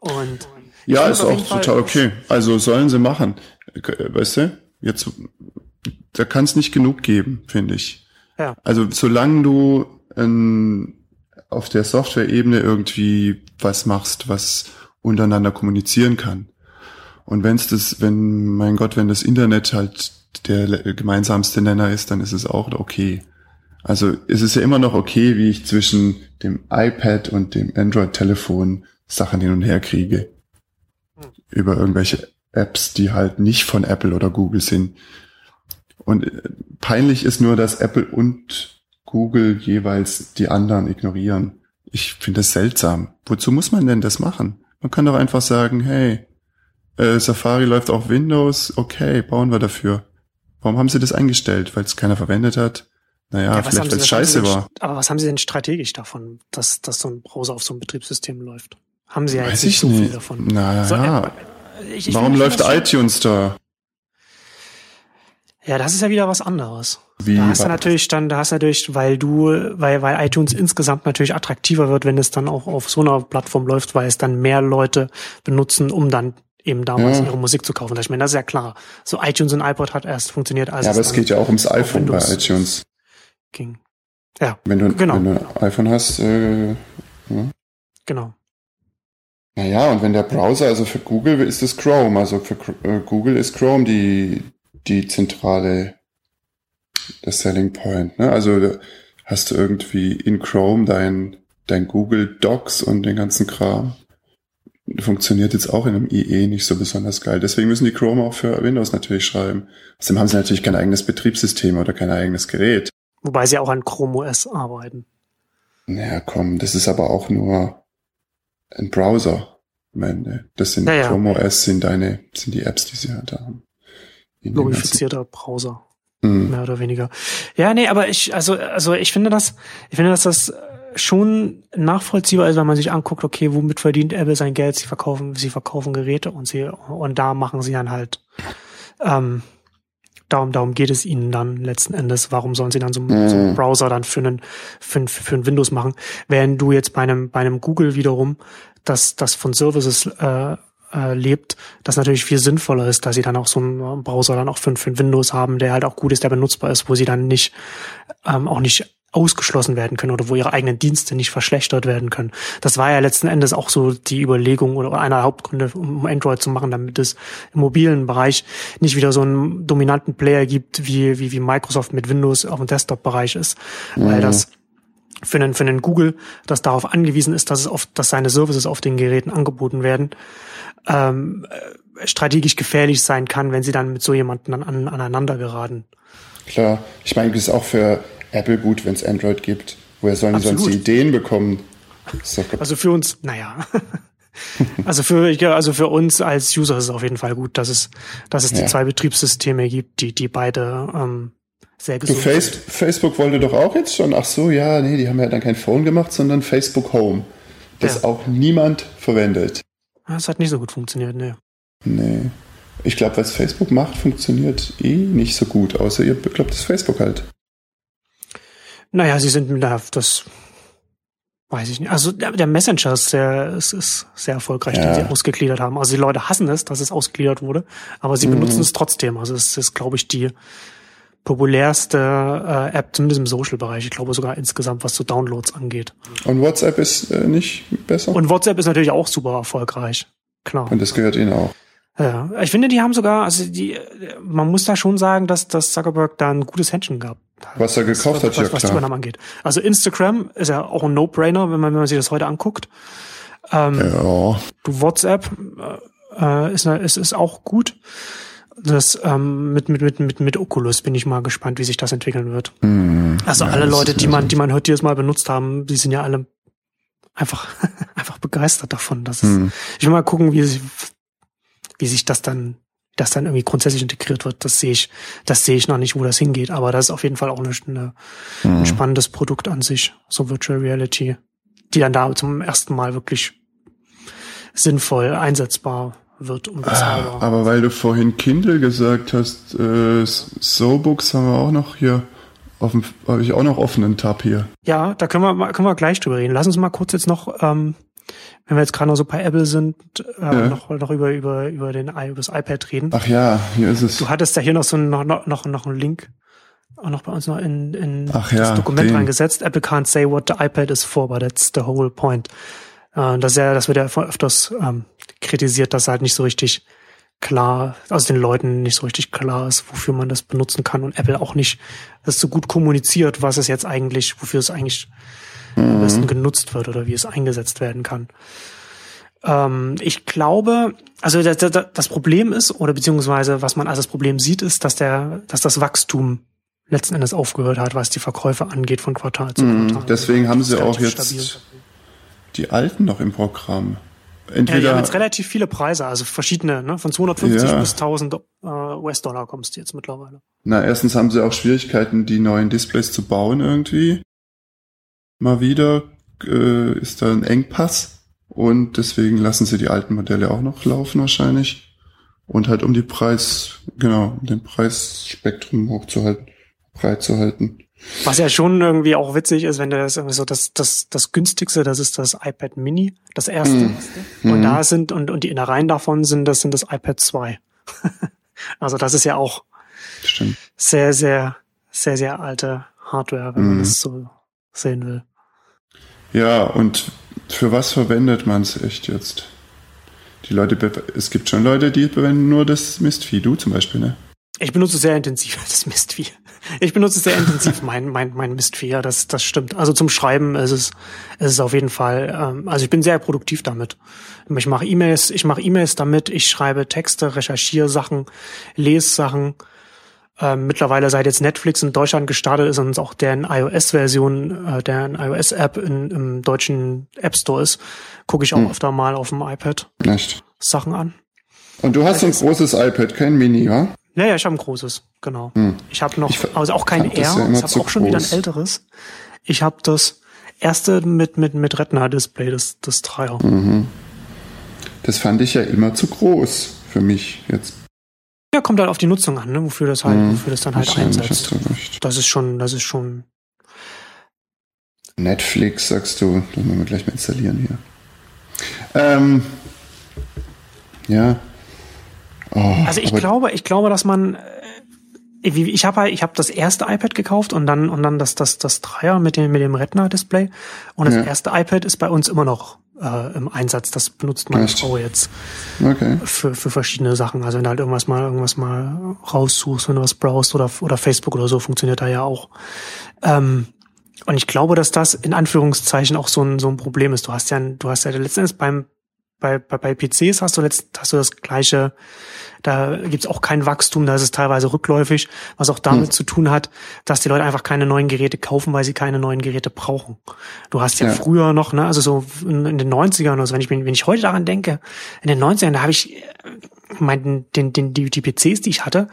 Und Ja, ist auch Fall- total okay. Also sollen sie machen. Äh, Weißt du? Jetzt, da kann es nicht genug geben, finde ich. Ja. Also solange du ähm, auf der Software-Ebene irgendwie was machst, was untereinander kommunizieren kann. Und wenn es das, wenn, mein Gott, wenn das Internet halt der gemeinsamste Nenner ist, dann ist es auch okay. Also es ist ja immer noch okay, wie ich zwischen dem iPad und dem Android-Telefon Sachen hin und her kriege. Über irgendwelche Apps, die halt nicht von Apple oder Google sind. Und äh, peinlich ist nur, dass Apple und Google jeweils die anderen ignorieren. Ich finde das seltsam. Wozu muss man denn das machen? Man kann doch einfach sagen, hey, äh, Safari läuft auf Windows, okay, bauen wir dafür. Warum haben sie das eingestellt? Weil es keiner verwendet hat? Naja, Ja, vielleicht weil es scheiße denn- war. Aber was haben sie denn strategisch davon, dass, dass so ein Browser auf so einem Betriebssystem läuft? Haben sie ja Weiß jetzt nicht ich so viel nicht. davon. Naja, So, äh, ich- ich warum läuft iTunes da? Ja, das ist ja wieder was anderes. Wie da hast du natürlich dann, da hast du natürlich, weil du, weil, weil iTunes insgesamt natürlich attraktiver wird, wenn es dann auch auf so einer Plattform läuft, weil es dann mehr Leute benutzen, um dann eben damals ja. ihre Musik zu kaufen. Ich meine, das ist ja klar. So iTunes und iPod hat erst funktioniert. Als ja, aber es geht ja auch ums iPhone bei iTunes. Ging. Ja, wenn du, genau. wenn du ein iPhone hast, äh, ja. Genau. Naja, und wenn der Browser, also für Google ist es Chrome, also für äh, Google ist Chrome die, die zentrale, das Selling Point. Ne? Also hast du irgendwie in Chrome dein, dein Google Docs und den ganzen Kram. Funktioniert jetzt auch in einem IE nicht so besonders geil. Deswegen müssen die Chrome auch für Windows natürlich schreiben. Außerdem haben sie natürlich kein eigenes Betriebssystem oder kein eigenes Gerät. Wobei sie auch an Chrome OS arbeiten. Naja, komm, das ist aber auch nur ein Browser. Ich meine, das sind naja. Chrome OS sind deine, sind die Apps, die sie halt haben. Glorifizierter Browser. Mhm. Mehr oder weniger. Ja, nee, aber ich, also, also ich finde das, ich finde, dass das schon nachvollziehbar ist, wenn man sich anguckt, okay, womit verdient Apple sein Geld? Sie verkaufen, sie verkaufen Geräte und sie, und da machen sie dann halt, ähm, Darum, darum geht es ihnen dann letzten Endes. Warum sollen sie dann so, mhm. so einen Browser dann für einen, für, für einen Windows machen? Während du jetzt bei einem, bei einem Google wiederum, das, das von Services äh, äh, lebt, das natürlich viel sinnvoller ist, dass sie dann auch so einen Browser dann auch für, für Windows haben, der halt auch gut ist, der benutzbar ist, wo sie dann nicht ähm, auch nicht ausgeschlossen werden können oder wo ihre eigenen Dienste nicht verschlechtert werden können. Das war ja letzten Endes auch so die Überlegung oder einer der Hauptgründe, um Android zu machen, damit es im mobilen Bereich nicht wieder so einen dominanten Player gibt, wie, wie, wie Microsoft mit Windows auf dem Desktop-Bereich ist. Mhm. Weil das für einen, für einen Google, das darauf angewiesen ist, dass es oft, dass seine Services auf den Geräten angeboten werden, ähm, strategisch gefährlich sein kann, wenn sie dann mit so jemanden dann an, aneinander geraten. Klar, ich meine, das ist auch für Apple gut, wenn es Android gibt. Woher sollen Absolut. die sonst die Ideen bekommen? Also für uns, naja. also für, also für uns als User ist es auf jeden Fall gut, dass es, dass es ja. die zwei Betriebssysteme gibt, die, die beide ähm, sehr gesund du, Face, sind. Facebook wollte doch auch jetzt schon, ach so, ja, nee, die haben ja dann kein Phone gemacht, sondern Facebook Home. Das ja. auch niemand verwendet. Das hat nicht so gut funktioniert, nee. Nee. Ich glaube, was Facebook macht, funktioniert eh nicht so gut, außer ihr glaubt das Facebook halt. Naja, sie sind, na, das weiß ich nicht. Also der, der Messenger ist sehr, ist, ist sehr erfolgreich, ja. den sie ausgegliedert haben. Also die Leute hassen es, dass es ausgegliedert wurde, aber sie mhm. benutzen es trotzdem. Also es ist, glaube ich, die populärste äh, App, zumindest im Social-Bereich. Ich glaube sogar insgesamt, was so Downloads angeht. Und WhatsApp ist äh, nicht besser? Und WhatsApp ist natürlich auch super erfolgreich. Klar. Und das gehört ihnen auch. Ja, ich finde, die haben sogar, also die, man muss da schon sagen, dass, dass Zuckerberg da ein gutes Händchen gab. Was er gekauft was, hat, was, ja was die Übernahme angeht. Also Instagram ist ja auch ein No-Brainer, wenn man, wenn man sich das heute anguckt. Ähm, ja. WhatsApp äh, ist, ist, ist auch gut. Das ähm, mit, mit, mit, mit, mit Oculus bin ich mal gespannt, wie sich das entwickeln wird. Mm, also ja, alle Leute, die man, die man heute jetzt mal benutzt haben, die sind ja alle einfach, einfach begeistert davon. Dass es, mm. Ich will mal gucken, wie, wie sich das dann, das dann irgendwie grundsätzlich integriert wird, das sehe ich, das sehe ich noch nicht, wo das hingeht. Aber das ist auf jeden Fall auch eine, eine, mhm. ein spannendes Produkt an sich, so Virtual Reality, die dann da zum ersten Mal wirklich sinnvoll einsetzbar wird und bezahlbar. Ah, aber weil du vorhin Kindle gesagt hast, äh, So-Books haben wir auch noch hier habe ich auch noch offenen Tab hier. Ja, da können wir, können wir gleich drüber reden. Lass uns mal kurz jetzt noch ähm, wenn wir jetzt gerade noch so bei Apple sind, äh, ja. noch, noch über, über, über, den, über das iPad reden. Ach ja, hier ist es. Du hattest da hier noch so einen, noch, noch, noch einen Link auch noch bei uns noch in, in Ach das Dokument den. reingesetzt. Apple can't say what the iPad is for, but that's the whole point. Äh, das, ist ja, das wird ja öfters ähm, kritisiert, dass halt nicht so richtig klar, also den Leuten nicht so richtig klar ist, wofür man das benutzen kann und Apple auch nicht das so gut kommuniziert, was es jetzt eigentlich, wofür es eigentlich am besten mhm. genutzt wird oder wie es eingesetzt werden kann. Ähm, ich glaube, also das, das, Problem ist, oder beziehungsweise was man als das Problem sieht, ist, dass der, dass das Wachstum letzten Endes aufgehört hat, was die Verkäufe angeht von Quartal zu mhm. Quartal. Deswegen haben sie auch jetzt stabil. die alten noch im Programm. Entweder ja, die haben jetzt relativ viele Preise, also verschiedene, ne? von 250 ja. bis 1000 äh, US-Dollar kommst du jetzt mittlerweile. Na, erstens haben sie auch Schwierigkeiten, die neuen Displays zu bauen irgendwie mal wieder äh, ist da ein Engpass und deswegen lassen sie die alten Modelle auch noch laufen wahrscheinlich. Und halt um die Preis, genau, den Preisspektrum hochzuhalten, breit zu halten. Was ja schon irgendwie auch witzig ist, wenn du das irgendwie so das, das, das günstigste, das ist das iPad Mini, das erste. Mhm. Und da sind, und, und die Innereien davon sind, das sind das iPad 2. also das ist ja auch Stimmt. sehr, sehr, sehr, sehr alte Hardware, wenn mhm. man das so sehen will. Ja, und für was verwendet man es echt jetzt? Die Leute, es gibt schon Leute, die verwenden nur das Mistvieh, du zum Beispiel, ne? Ich benutze sehr intensiv das Mistvieh. Ich benutze sehr intensiv mein, mein, mein Mistvieh, ja, das, das stimmt. Also zum Schreiben ist es, ist es auf jeden Fall, ähm, also ich bin sehr produktiv damit. Ich mache E-Mails, ich mache E-Mails damit, ich schreibe Texte, recherchiere Sachen, lese Sachen. Ähm, mittlerweile seit jetzt Netflix in Deutschland gestartet ist und auch deren iOS-Version, äh, deren iOS-App im deutschen App Store ist, gucke ich auch hm. öfter mal auf dem iPad Echt? Sachen an. Und du hast ein großes iPad, kein Mini, ja? Ja, ja, ich habe ein großes, genau. Hm. Ich habe noch, ich also auch kein R, ja ich habe auch schon groß. wieder ein älteres. Ich habe das erste mit mit mit Retina-Display, das das Dreier. Mhm. Das fand ich ja immer zu groß für mich jetzt. Ja, kommt halt auf die Nutzung an, ne? wofür das halt, mhm. wofür das dann halt einsetzt. Das ist schon, das ist schon. Netflix, sagst du, das müssen wir gleich mal installieren hier. Ähm, ja, Oh, also ich glaube, ich glaube, dass man äh, ich habe ich habe das erste iPad gekauft und dann und dann das das das Dreier mit dem mit dem Retina Display und das ja. erste iPad ist bei uns immer noch äh, im Einsatz. Das benutzt meine Echt? Frau jetzt okay. für für verschiedene Sachen. Also wenn du halt irgendwas mal irgendwas mal raussuchst, wenn du was browst oder oder Facebook oder so funktioniert da ja auch. Ähm, und ich glaube, dass das in Anführungszeichen auch so ein so ein Problem ist. Du hast ja du hast ja letztendlich beim bei, bei, bei PCs hast du letzt, hast du das gleiche, da gibt's auch kein Wachstum, da ist es teilweise rückläufig, was auch damit hm. zu tun hat, dass die Leute einfach keine neuen Geräte kaufen, weil sie keine neuen Geräte brauchen. Du hast ja, ja. früher noch, ne, also so in, den 90ern, also wenn ich, wenn ich heute daran denke, in den 90ern, da habe ich äh, mein, den, den, die, die PCs, die ich hatte,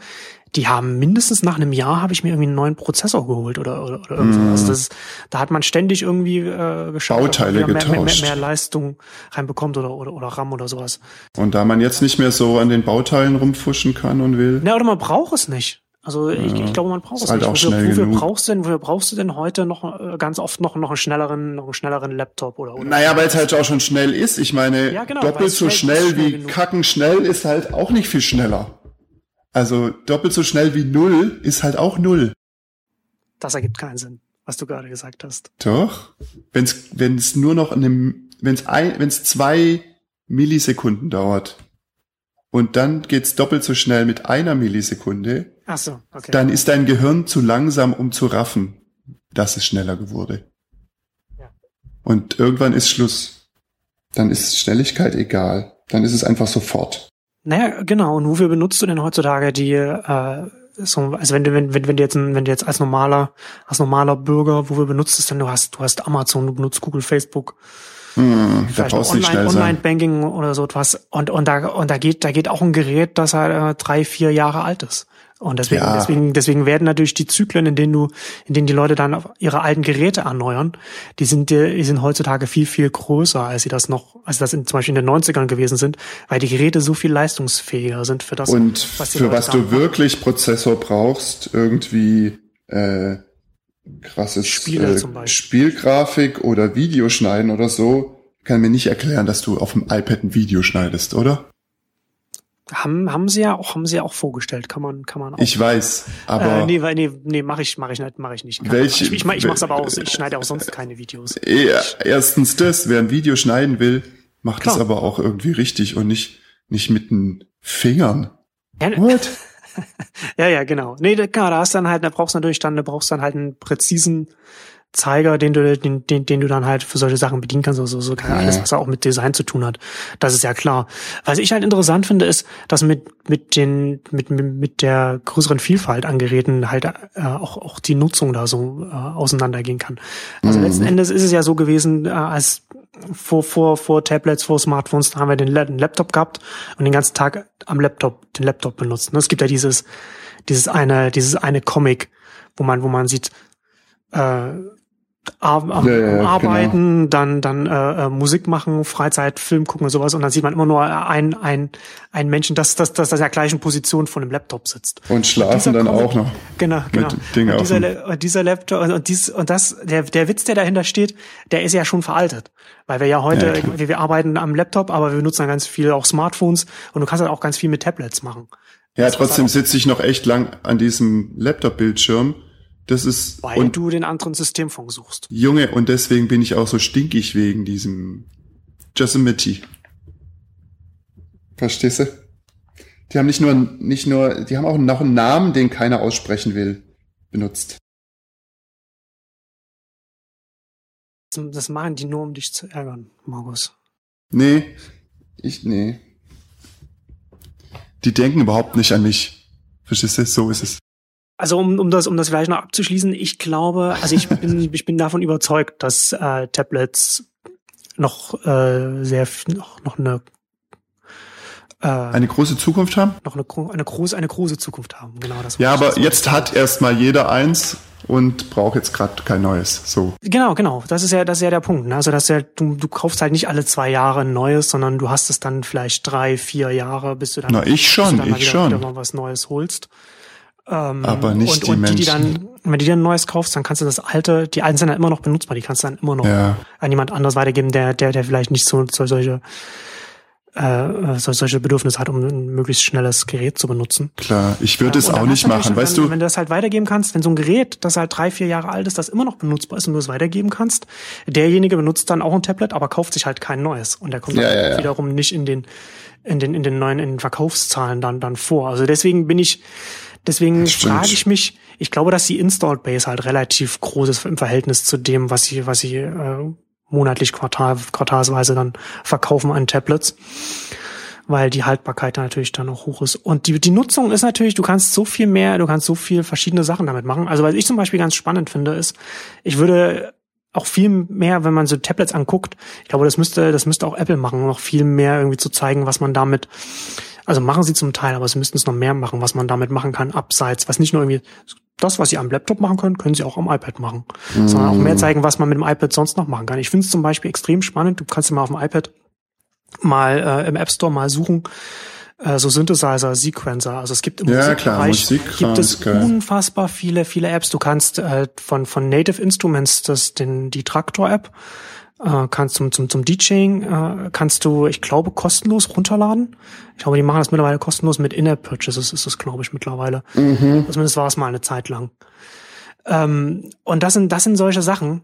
die haben mindestens nach einem Jahr habe ich mir irgendwie einen neuen Prozessor geholt oder oder, oder irgendwas. Mm. Also das, da hat man ständig irgendwie äh, geschaut, Bauteile mehr, getauscht. Mehr, mehr, mehr Leistung reinbekommt oder, oder oder RAM oder sowas. Und da man jetzt nicht mehr so an den Bauteilen rumfuschen kann und will. Na, oder man braucht es nicht. Also ich, ja, ich glaube, man braucht es halt nicht. Auch wofür, wofür brauchst du denn, wofür brauchst du denn heute noch äh, ganz oft noch, noch einen schnelleren, noch einen schnelleren Laptop oder, oder Naja, weil es halt auch schon schnell ist. Ich meine, ja, genau, doppelt so schnell, schnell wie genug. kacken schnell ist halt auch nicht viel schneller. Also doppelt so schnell wie null ist halt auch null. Das ergibt keinen Sinn, was du gerade gesagt hast. Doch. Wenn es wenn es nur noch eine, wenn es ein, wenn es zwei Millisekunden dauert und dann geht's doppelt so schnell mit einer Millisekunde, Ach so, okay. dann ist dein Gehirn zu langsam, um zu raffen, dass es schneller wurde. Ja. Und irgendwann ist Schluss. Dann ist Schnelligkeit egal. Dann ist es einfach sofort. Naja, genau. Und wofür benutzt du denn heutzutage die, äh, so, also wenn du, wenn, wenn, wenn du jetzt, wenn du jetzt als normaler, als normaler Bürger, wofür benutzt es denn? Du hast, du hast Amazon, du benutzt Google, Facebook, hm, vielleicht Online, Online-Banking oder so etwas. Und, und da, und da geht, da geht auch ein Gerät, das halt äh, drei, vier Jahre alt ist. Und deswegen, ja. deswegen, deswegen werden natürlich die Zyklen, in denen du, in denen die Leute dann ihre alten Geräte erneuern, die sind, die sind heutzutage viel, viel größer, als sie das noch, als das in, zum Beispiel in den 90ern gewesen sind, weil die Geräte so viel leistungsfähiger sind für das, Und was für Leute was du wirklich Prozessor brauchst, irgendwie, äh, krasses Spiele äh, Spielgrafik oder Videoschneiden oder so, kann mir nicht erklären, dass du auf dem iPad ein Video schneidest, oder? Haben, haben sie ja auch, haben sie ja auch vorgestellt, kann man, kann man auch. Ich weiß, aber. Äh, nee, nee, nee, mache ich, mache ich nicht, mache ich nicht. Welche, ich, ich, ich mach's aber auch, ich schneide auch sonst keine Videos. Ja, erstens das, wer ein Video schneiden will, macht es aber auch irgendwie richtig und nicht, nicht mit den Fingern. Ja, What? ja, ja, genau. Nee, klar, da hast dann halt, da brauchst du natürlich dann, da brauchst dann halt einen präzisen Zeiger, den du, den, den, den du dann halt für solche Sachen bedienen kannst, also so alles, was auch mit Design zu tun hat. Das ist ja klar. Was ich halt interessant finde, ist, dass mit, mit den, mit, mit der größeren Vielfalt an Geräten halt äh, auch, auch die Nutzung da so äh, auseinandergehen kann. Also mhm. letzten Endes ist es ja so gewesen, äh, als vor, vor, vor Tablets, vor Smartphones, da haben wir den, Laptop gehabt und den ganzen Tag am Laptop, den Laptop benutzt. Es gibt ja dieses, dieses eine, dieses eine Comic, wo man, wo man sieht, äh, am, am Ja, ja, ja, Arbeiten, genau. dann dann äh, äh, Musik machen, Freizeit, Film gucken und sowas und dann sieht man immer nur ein ein ein Menschen, das das das in der gleichen Position von dem Laptop sitzt. Und schlafen dieser dann Comic- auch noch. Genau, genau. Ding und auf dieser, und dieser Laptop und, und dies und das der der Witz, der dahinter steht, der ist ja schon veraltet, weil wir ja heute Ja, wir, wir arbeiten am Laptop, aber wir benutzen dann ganz viel auch Smartphones und du kannst halt auch ganz viel mit Tablets machen. Ja, Das, trotzdem halt sitze ich noch echt lang an diesem Laptop-Bildschirm. Das ist weil und du den anderen Systemfunk suchst. Junge und deswegen bin ich auch so stinkig wegen diesem Yosemite. Verstehst du? Die haben nicht nur nicht nur, die haben auch noch einen Namen, den keiner aussprechen will, benutzt. Das- Das machen die nur, um dich zu ärgern, Markus. Nee, ich nee. Die denken überhaupt nicht an mich. Verstehst du? So ist es. Also um, um das um das vielleicht noch abzuschließen, ich glaube, also ich bin ich bin davon überzeugt, dass äh, Tablets noch äh, sehr noch noch eine äh, Eine große Zukunft haben? noch eine eine große eine große Zukunft haben. Genau das. Ja, aber jetzt hat erstmal jeder eins und braucht jetzt gerade kein neues. So. genau genau. Das ist ja das ist ja der Punkt. Ne? Also dass ja du du kaufst halt nicht alle zwei Jahre ein neues, sondern du hast es dann vielleicht drei vier Jahre, bis du dann Na, ich schon, ich wieder, schon. wieder mal was Neues holst. Ähm, Aber nicht und, die und die, die Menschen. dann, wenn du dir ein neues kaufst, dann kannst du das alte, die alten sind dann immer noch benutzbar, die kannst du dann immer noch Ja. an jemand anderes weitergeben, der, der, der vielleicht nicht so, so solche, äh, so, solche Bedürfnisse hat, um ein möglichst schnelles Gerät zu benutzen. Klar, ich würde es Und dann auch nicht machen, weißt wenn, du? Wenn du das halt weitergeben kannst, wenn so ein Gerät, das halt drei, vier Jahre alt ist, das immer noch benutzbar ist und du es weitergeben kannst, derjenige benutzt dann auch ein Tablet, aber kauft sich halt kein neues. Und der kommt Ja, dann ja, ja. wiederum nicht in den, in den, in den neuen, in den Verkaufszahlen dann, dann vor. Also deswegen bin ich, deswegen frage ich mich, ich glaube, dass die Installed Base halt relativ groß ist im Verhältnis zu dem, was sie, was sie äh, monatlich, quartal, quartalsweise dann verkaufen an Tablets weil die Haltbarkeit natürlich dann auch hoch ist. Und die, die Nutzung ist natürlich, du kannst so viel mehr, du kannst so viel verschiedene Sachen damit machen. Also was ich zum Beispiel ganz spannend finde, ist, ich würde auch viel mehr, wenn man so Tablets anguckt, ich glaube, das müsste, das müsste auch Apple machen, noch viel mehr irgendwie zu zeigen, was man damit, also machen sie zum Teil, aber sie müssten es noch mehr machen, was man damit machen kann, abseits, was nicht nur irgendwie das, was sie am Laptop machen können, können sie auch am iPad machen, sondern auch mehr zeigen, was man mit dem iPad sonst noch machen kann. Ich finde es zum Beispiel extrem spannend, du kannst ja mal auf dem iPad mal äh, im App Store mal suchen, äh, so Synthesizer, Sequencer. Also es gibt im Ja, Musikbereich gibt es unfassbar viele, viele Apps. Du kannst äh, von von Native Instruments das den die Traktor App äh, kannst zum zum zum DJing äh, kannst du, ich glaube, kostenlos runterladen. Ich glaube, die machen das mittlerweile kostenlos mit In-App Purchases ist das, glaube ich, mittlerweile. Zumindest war es mal eine Zeit lang. Ähm, und das sind das sind solche Sachen.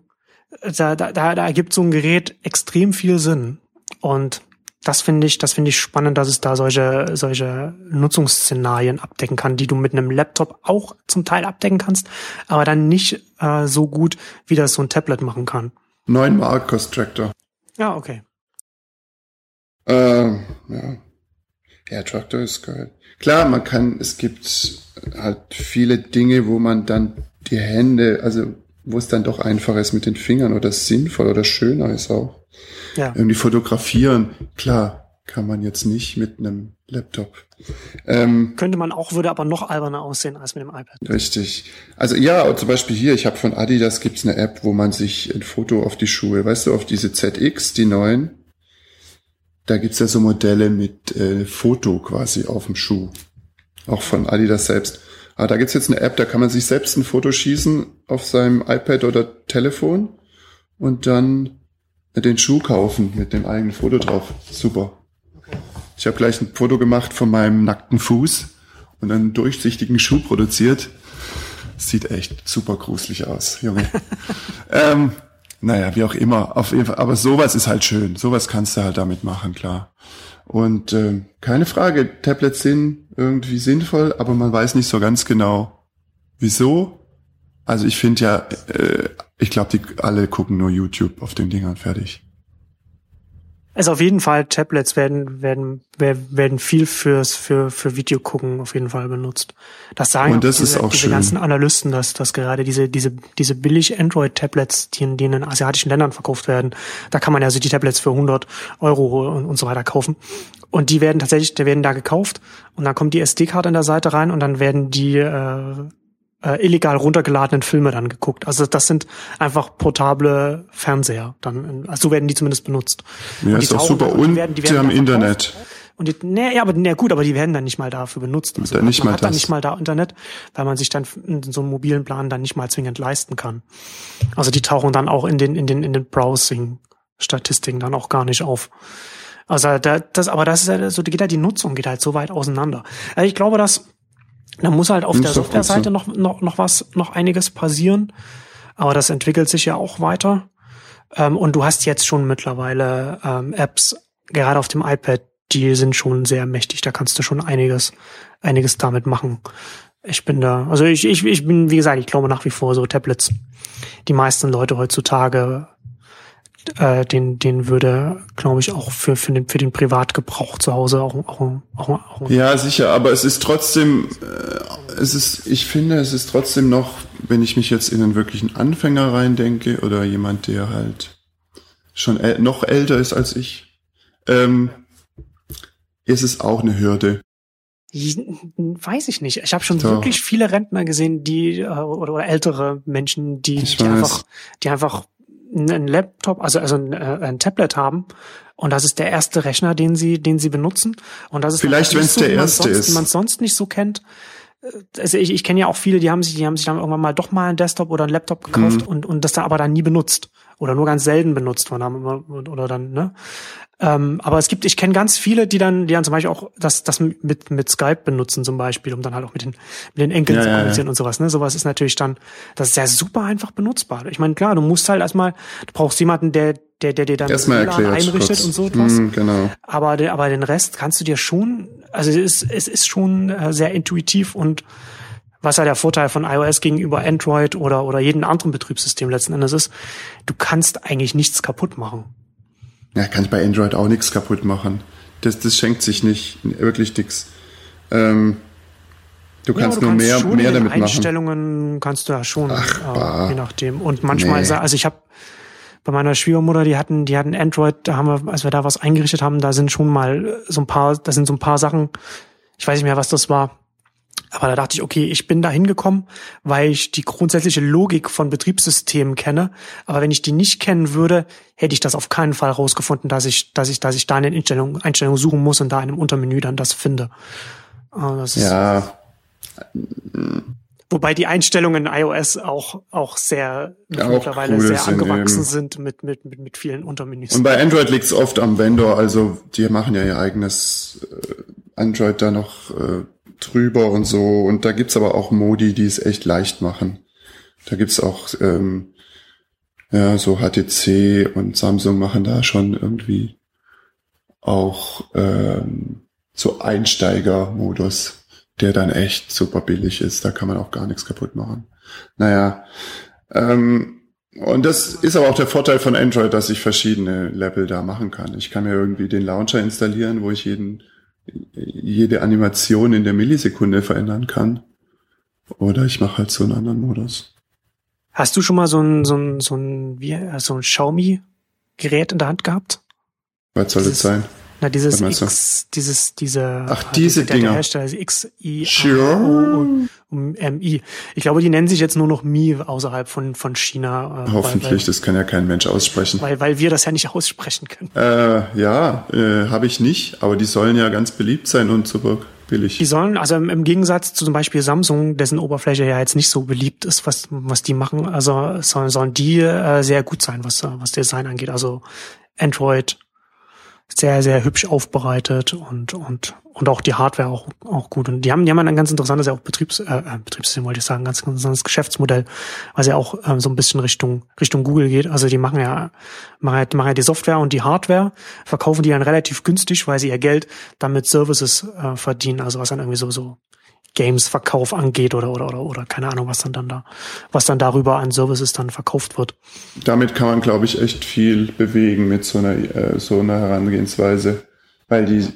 Da, da, da, da ergibt so ein Gerät extrem viel Sinn. Und das finde ich, das finde ich spannend, dass es da solche, solche Nutzungsszenarien abdecken kann, die du mit einem Laptop auch zum Teil abdecken kannst, aber dann nicht äh, so gut, wie das so ein Tablet machen kann. 9 Mark kostet Tractor. Ja, okay. Ähm, ja. Ja, Traktor ist geil. Klar, man kann, es gibt halt viele Dinge, wo man dann die Hände, also wo es dann doch einfacher ist mit den Fingern oder sinnvoll oder schöner ist auch. Ja. Irgendwie fotografieren, klar, kann man jetzt nicht mit einem Laptop. Ähm, Könnte man auch, würde aber noch alberner aussehen als mit dem iPad. Richtig. Also ja, zum Beispiel hier, ich habe von Adidas gibt's eine App, wo man sich ein Foto auf die Schuhe, weißt du, auf diese ZX, die neuen, da gibt's ja so Modelle mit äh, Foto quasi auf dem Schuh. Auch von Adidas selbst. Aber da gibt's jetzt eine App, da kann man sich selbst ein Foto schießen auf seinem iPad oder Telefon und dann den Schuh kaufen mit dem eigenen Foto drauf. Super. Ich habe gleich ein Foto gemacht von meinem nackten Fuß und einen durchsichtigen Schuh produziert. Sieht echt super gruselig aus, Junge. ähm, naja, wie auch immer. Auf jeden Fall. Aber sowas ist halt schön. Sowas kannst du halt damit machen, klar. Und ähm, keine Frage, Tablets sind irgendwie sinnvoll, aber man weiß nicht so ganz genau, wieso. Also ich finde ja, äh, ich glaube, die alle gucken nur YouTube auf den Dingern fertig. Also auf jeden Fall, Tablets werden, werden, werden viel fürs, für, für Video gucken auf jeden Fall benutzt. Das sagen Und das diese, ist auch diese schön. ganzen Analysten, dass, dass gerade diese, diese, diese billig Android-Tablets, die in, die in den asiatischen Ländern verkauft werden, da kann man ja also die Tablets für 100 Euro und, und so weiter kaufen. Und die werden tatsächlich, die werden da gekauft und dann kommt die SD-Karte an der Seite rein und dann werden die, äh, äh, illegal runtergeladenen Filme dann geguckt. Also das sind einfach portable Fernseher. Dann, also so werden die zumindest benutzt. Ja, ist auch super. Und, die, werden, die, werden die haben Internet. Und die, nee, ja, aber nee, gut, aber die werden dann nicht mal dafür benutzt. Also man, nicht man mal hat das. dann nicht mal da Internet, weil man sich dann so einen mobilen Plan dann nicht mal zwingend leisten kann. Also die tauchen dann auch in den in den in den Browsing-Statistiken dann auch gar nicht auf. Also da, das, aber das ist ja so, geht halt die Nutzung geht halt so weit auseinander. Also ich glaube, dass da muss halt auf Hm, der Softwareseite so. noch noch noch was noch einiges passieren. Aber das entwickelt sich ja auch weiter. Ähm, und du hast jetzt schon mittlerweile ähm, Apps, gerade auf dem iPad, die sind schon sehr mächtig. Da kannst du schon einiges, einiges damit machen. Ich bin da, also ich, ich, ich bin, wie gesagt, ich glaube nach wie vor so Tablets. Die meisten Leute heutzutage, äh, den, den würde, glaube ich, auch für, für den, für den Privatgebrauch zu Hause auch, auch, auch, auch Ja, sicher, aber es ist trotzdem, äh, es ist, ich finde, es ist trotzdem noch, wenn ich mich jetzt in einen wirklichen Anfänger reindenke oder jemand, der halt schon äl noch älter ist als ich, ähm, ist es auch eine Hürde. Weiß ich nicht. Ich habe schon Doch. wirklich viele Rentner gesehen, die äh, oder, oder ältere Menschen, die, die einfach, die einfach einen Laptop, also also ein, äh, ein Tablet haben und das ist der erste Rechner, den sie, den sie benutzen und das ist Vielleicht, wenn's nicht der erste sonst, ist. wie man es sonst nicht so kennt. Äh, Also ich, ich kenne ja auch viele, die haben sich, die haben sich dann irgendwann mal doch mal einen Desktop oder einen Laptop gekauft Mhm. und und das dann aber dann nie benutzt oder nur ganz selten benutzt von haben oder dann ne. Ähm, aber es gibt, ich kenne ganz viele, die dann, die dann zum Beispiel auch das, das mit, mit Skype benutzen zum Beispiel, um dann halt auch mit den, mit den Enkeln Ja, zu ja, ja. kommunizieren und sowas. Ne? Sowas ist natürlich dann, das ist ja super einfach benutzbar. Ich meine, klar, du musst halt erstmal, du brauchst jemanden, der, der, der dir dann Erstmal erklärt. einrichtet kurz. und so etwas. Hm, genau. Aber, aber den Rest kannst du dir schon, also es ist, es ist schon äh, sehr intuitiv und was ja der Vorteil von iOS gegenüber Android oder, oder jedem anderen Betriebssystem letzten Endes ist, du kannst eigentlich nichts kaputt machen. Ja, kann ich bei Android auch nichts kaputt machen. Das, das schenkt sich nicht, wirklich nix. Ähm, du kannst aber du nur mehr, schon mehr damit machen. Einstellungen kannst du ja schon, Ach, äh, je nachdem. Und manchmal, Nee. also ich habe bei meiner Schwiegermutter, die hatten, die hatten Android, da haben wir, als wir da was eingerichtet haben, da sind schon mal so ein paar, da sind so ein paar Sachen, ich weiß nicht mehr, was das war. Aber da dachte ich, okay, ich bin da hingekommen, weil ich die grundsätzliche Logik von Betriebssystemen kenne. Aber wenn ich die nicht kennen würde, hätte ich das auf keinen Fall rausgefunden, dass ich, dass ich, dass ich da in den Einstellungen, Einstellungen suchen muss und da in einem Untermenü dann das finde. Äh, Das Ja, Wobei die Einstellungen in iOS auch, auch sehr Auch mittlerweile cool sehr sind angewachsen eben. sind mit, mit, mit, mit vielen Untermenüs. Und bei Android liegt's oft am Vendor, also die machen ja ihr eigenes äh, Android da noch äh, drüber und so. Und da gibt's aber auch Modi, die es echt leicht machen. Da gibt's auch ähm, ja so HTC und Samsung machen da schon irgendwie auch ähm, so Einsteiger-Modus, der dann echt super billig ist. Da kann man auch gar nichts kaputt machen. Naja, ähm, und das ist aber auch der Vorteil von Android, dass ich verschiedene Level da machen kann. Ich kann mir irgendwie den Launcher installieren, wo ich jeden, jede Animation in der Millisekunde verändern kann. Oder ich mache halt so einen anderen Modus. Hast du schon mal so ein, so ein, so ein, wie, so ein Xiaomi-Gerät in der Hand gehabt? Was soll das sein? Na, dieses? X, dieses, diese, Ach, diese der, der Dinger. Hersteller, also X, I, Sure. O, und, und MI. Ich glaube, die nennen sich jetzt nur noch Mi außerhalb von, von China. äh, Hoffentlich, das kann ja kein Mensch aussprechen. Weil, weil, weil wir das ja nicht aussprechen können. Äh, ja, äh, habe ich nicht, aber die sollen ja ganz beliebt sein und super billig. Die sollen, also im, im Gegensatz zu zum Beispiel Samsung, dessen Oberfläche ja jetzt nicht so beliebt ist, was, was die machen, also sollen, sollen die äh, sehr gut sein, was, was Design angeht. Also Android sehr, sehr hübsch aufbereitet und, und, und auch die Hardware auch, auch gut. Und die haben, die haben ein ganz interessantes ja auch Betriebs, äh, äh, Betriebssystem, wollte ich sagen, ganz, ganz interessantes Geschäftsmodell, was ja auch ähm, so ein bisschen Richtung, Richtung Google geht. Also die machen ja, machen ja, machen ja die Software und die Hardware, verkaufen die dann relativ günstig, weil sie ihr Geld dann mit Services äh, verdienen, also was dann irgendwie so, so Games-Verkauf angeht oder, oder, oder, oder keine Ahnung, was dann, dann da, was dann darüber an Services dann verkauft wird. Damit kann man, glaube ich, echt viel bewegen mit so einer, äh, so einer Herangehensweise, weil die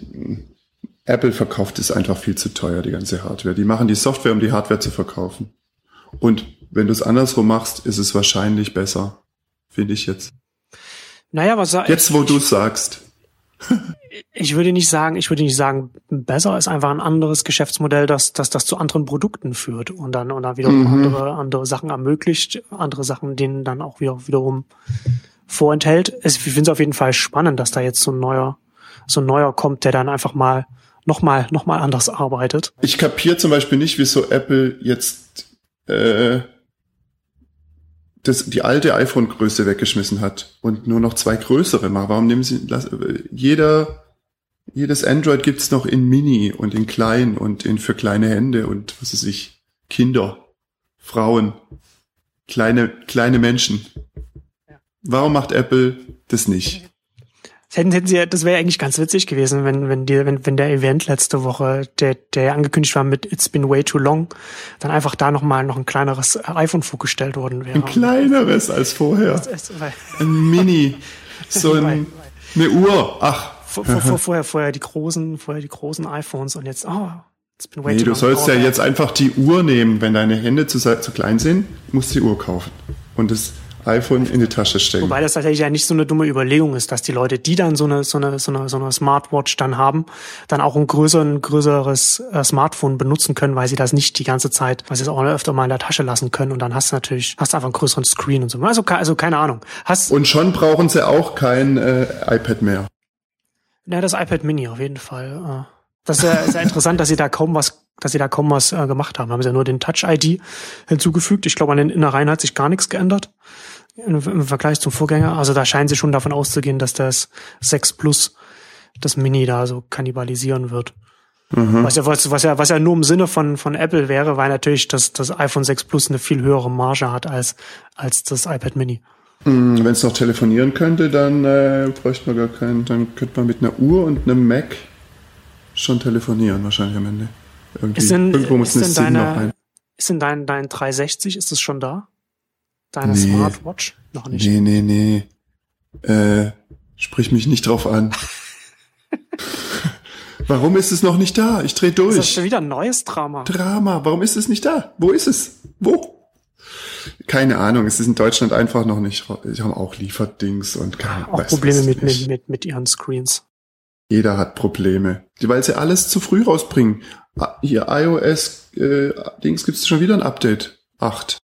Apple verkauft ist einfach viel zu teuer, die ganze Hardware. Die machen die Software, um die Hardware zu verkaufen. Und wenn du es andersrum machst, ist es wahrscheinlich besser, finde ich jetzt. Naja, was Jetzt, wo du sagst. ich würde nicht sagen, ich würde nicht sagen, besser ist einfach ein anderes Geschäftsmodell, das, das, das zu anderen Produkten führt und dann, und dann wiederum mhm. andere, andere Sachen ermöglicht, andere Sachen denen dann auch wieder, wiederum vorenthält. Ich finde es auf jeden Fall spannend, dass da jetzt so ein neuer, so ein neuer kommt, der dann einfach mal nochmal, nochmal anders arbeitet. Ich kapiere zum Beispiel nicht, wieso Apple jetzt, äh, das, die alte iPhone-Größe weggeschmissen hat und nur noch zwei größere macht. Warum nehmen sie, jeder, jedes Android gibt's noch in Mini und in klein und in für kleine Hände und was weiß ich, Kinder, Frauen, kleine, kleine Menschen. Warum macht Apple das nicht? hätten, hätten sie, das wäre eigentlich ganz witzig gewesen, wenn, wenn die, wenn, wenn der Event letzte Woche, der, der angekündigt war mit It's been way too long, dann einfach da nochmal noch ein kleineres iPhone vorgestellt worden wäre. Ein kleineres als vorher. ein Mini. So ein, eine Uhr. Ach. Vor, vor, vorher, vorher die großen, vorher die großen iPhones und jetzt, oh, it's been way nee. Du sollst ja jetzt einfach die Uhr nehmen. Wenn deine Hände zu, zu klein sind, musst du die Uhr kaufen. Und das, iPhone in die Tasche stecken. Wobei das tatsächlich ja nicht so eine dumme Überlegung ist, dass die Leute, die dann so eine, so eine, so eine, so eine Smartwatch dann haben, dann auch ein größeren, größeres äh, Smartphone benutzen können, weil sie das nicht die ganze Zeit, weil sie es auch öfter mal in der Tasche lassen können und dann hast du natürlich, hast du einfach einen größeren Screen und so. Also, also keine Ahnung. Hast, und schon brauchen sie auch kein äh, iPad mehr. Ja, das iPad Mini auf jeden Fall. Äh. Das ist ja, ist ja interessant, dass sie da kaum was, dass sie da kaum was äh, gemacht haben. Haben sie ja nur den Touch ID hinzugefügt. Ich glaube, an den Innereien hat sich gar nichts geändert im Vergleich zum Vorgänger. Also da scheinen sie schon davon auszugehen, dass das 6 Plus das Mini da so kannibalisieren wird. Mhm. Was, ja, was, was, ja, was ja nur im Sinne von, von Apple wäre, weil natürlich das, das iPhone 6 Plus eine viel höhere Marge hat als, als das iPad Mini. Mhm, Wenn es noch telefonieren könnte, dann äh, bräuchte man gar keinen, dann könnte man mit einer Uhr und einem Mac schon telefonieren, wahrscheinlich am Ende. Irgendwie. Ist denn, Irgendwo muss ist denn deine, Ist denn dein, dein 360, ist das schon da? Deine nee. Smartwatch? Noch nicht. Nee, nee, nee. Äh, sprich mich nicht drauf an. Warum ist es noch nicht da? Ich dreh durch. Das ist schon wieder ein neues Drama. Drama. Warum ist es nicht da? Wo ist es? Wo? Keine Ahnung. Es ist in Deutschland einfach noch nicht. Ich habe auch Lieferdings und keine Auch Probleme mit, mit, mit, mit ihren Screens. Jeder hat Probleme. Weil sie alles zu früh rausbringen. Ah, hier iOS äh, Dings gibt es schon wieder ein Update. Acht.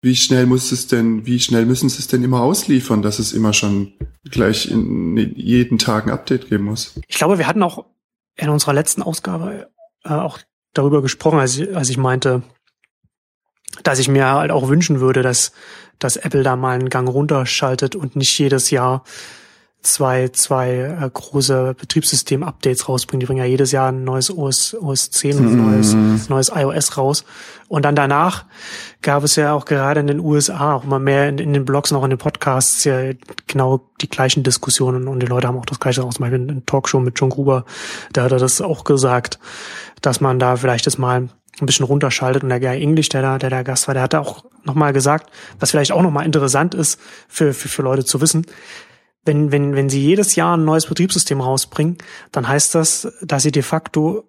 Wie schnell muss es denn, wie schnell müssen sie es denn immer ausliefern, dass es immer schon gleich in jeden Tag ein Update geben muss? Ich glaube, wir hatten auch in unserer letzten Ausgabe äh, auch darüber gesprochen, als ich, als ich meinte, dass ich mir halt auch wünschen würde, dass, dass Apple da mal einen Gang runterschaltet und nicht jedes Jahr zwei, zwei äh, große Betriebssystem-Updates rausbringen. Die bringen ja jedes Jahr ein neues OS, OS 10 und ein neues, mhm. neues iOS raus. Und dann danach gab es ja auch gerade in den USA, auch immer mehr in, in den Blogs und auch in den Podcasts, ja genau die gleichen Diskussionen und die Leute haben auch das gleiche auch zum Beispiel in Talkshow mit John Gruber, da hat er das auch gesagt, dass man da vielleicht das mal ein bisschen runterschaltet und der Guy English, der da, der da Gast war, der hat auch nochmal gesagt, was vielleicht auch nochmal interessant ist für, für, für Leute zu wissen, wenn, wenn, wenn sie jedes Jahr ein neues Betriebssystem rausbringen, dann heißt das, dass sie de facto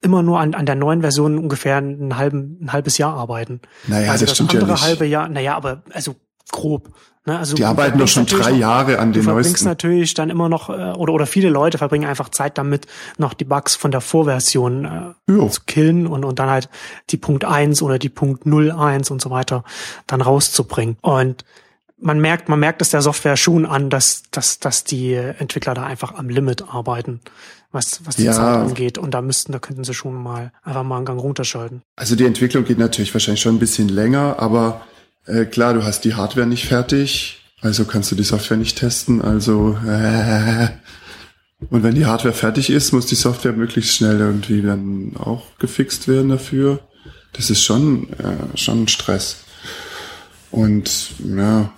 immer nur an, an der neuen Version ungefähr ein, halben, ein halbes Jahr arbeiten. Naja, also das, das stimmt andere ja nicht. halbe Jahr, naja, aber also grob. Ne? Also die arbeiten doch schon drei Jahre an den neuesten. Du verbringst natürlich dann immer noch, äh, oder, oder viele Leute verbringen einfach Zeit damit, noch die Bugs von der Vorversion äh, zu killen und, und dann halt die Punkt 1 oder die Punkt 01 und so weiter dann rauszubringen. Und man merkt, man merkt es der Software schon an, dass, dass, dass die Entwickler da einfach am Limit arbeiten, was, was die ja. Zeit angeht. Und da müssten, da könnten sie schon mal einfach mal einen Gang runterschalten. Also die Entwicklung geht natürlich wahrscheinlich schon ein bisschen länger, aber äh, klar, du hast die Hardware nicht fertig, also kannst du die Software nicht testen. Also äh, und wenn die Hardware fertig ist, muss die Software möglichst schnell irgendwie dann auch gefixt werden dafür. Das ist schon äh, schon Stress. Und ja,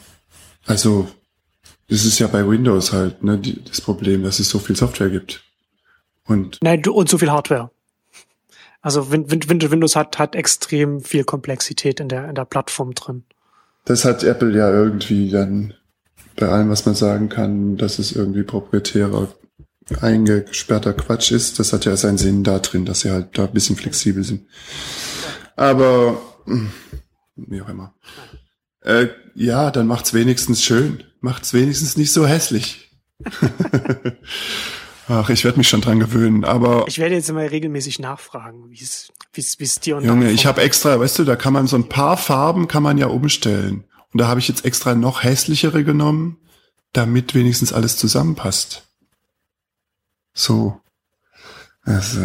also, das ist ja bei Windows halt, ne, die, das Problem, dass es so viel Software gibt. Und. Nein, und so viel Hardware. Also Windows hat, hat extrem viel Komplexität in der, in der Plattform drin. Das hat Apple ja irgendwie dann bei allem, was man sagen kann, dass es irgendwie proprietärer, eingesperrter Quatsch ist. Das hat ja seinen Sinn da drin, dass sie halt da ein bisschen flexibel sind. Aber, hm, wie auch immer. Äh, ja, dann macht's wenigstens schön. Macht's wenigstens nicht so hässlich. Ach, ich werde mich schon dran gewöhnen, aber. Ich werde jetzt immer regelmäßig nachfragen, wie es wie es dir und Junge, ich habe extra, weißt du, da kann man so ein paar Farben kann man ja umstellen. Und da habe ich jetzt extra noch hässlichere genommen, damit wenigstens alles zusammenpasst. So. Also,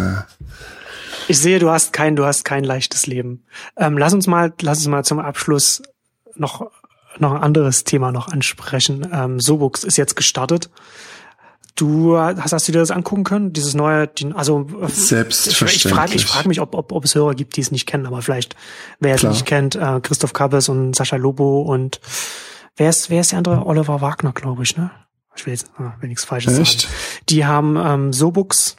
ich sehe, du hast kein, du hast kein leichtes Leben. Ähm, lass uns mal, lass uns mal zum Abschluss noch noch ein anderes Thema noch ansprechen. Ähm, Sobux ist jetzt gestartet. Du hast, hast du dir das angucken können? Dieses neue, also selbstverständlich. Ich, frage ich frag mich, ob, ob, ob es Hörer gibt, die es nicht kennen, aber vielleicht, wer es nicht kennt, äh, Christoph Kappes und Sascha Lobo und wer ist, wer ist der andere? Oliver Wagner, glaube ich, ne? Ich will jetzt, ah, wenn nichts Falsches Echt? sagen. Die haben ähm, Sobux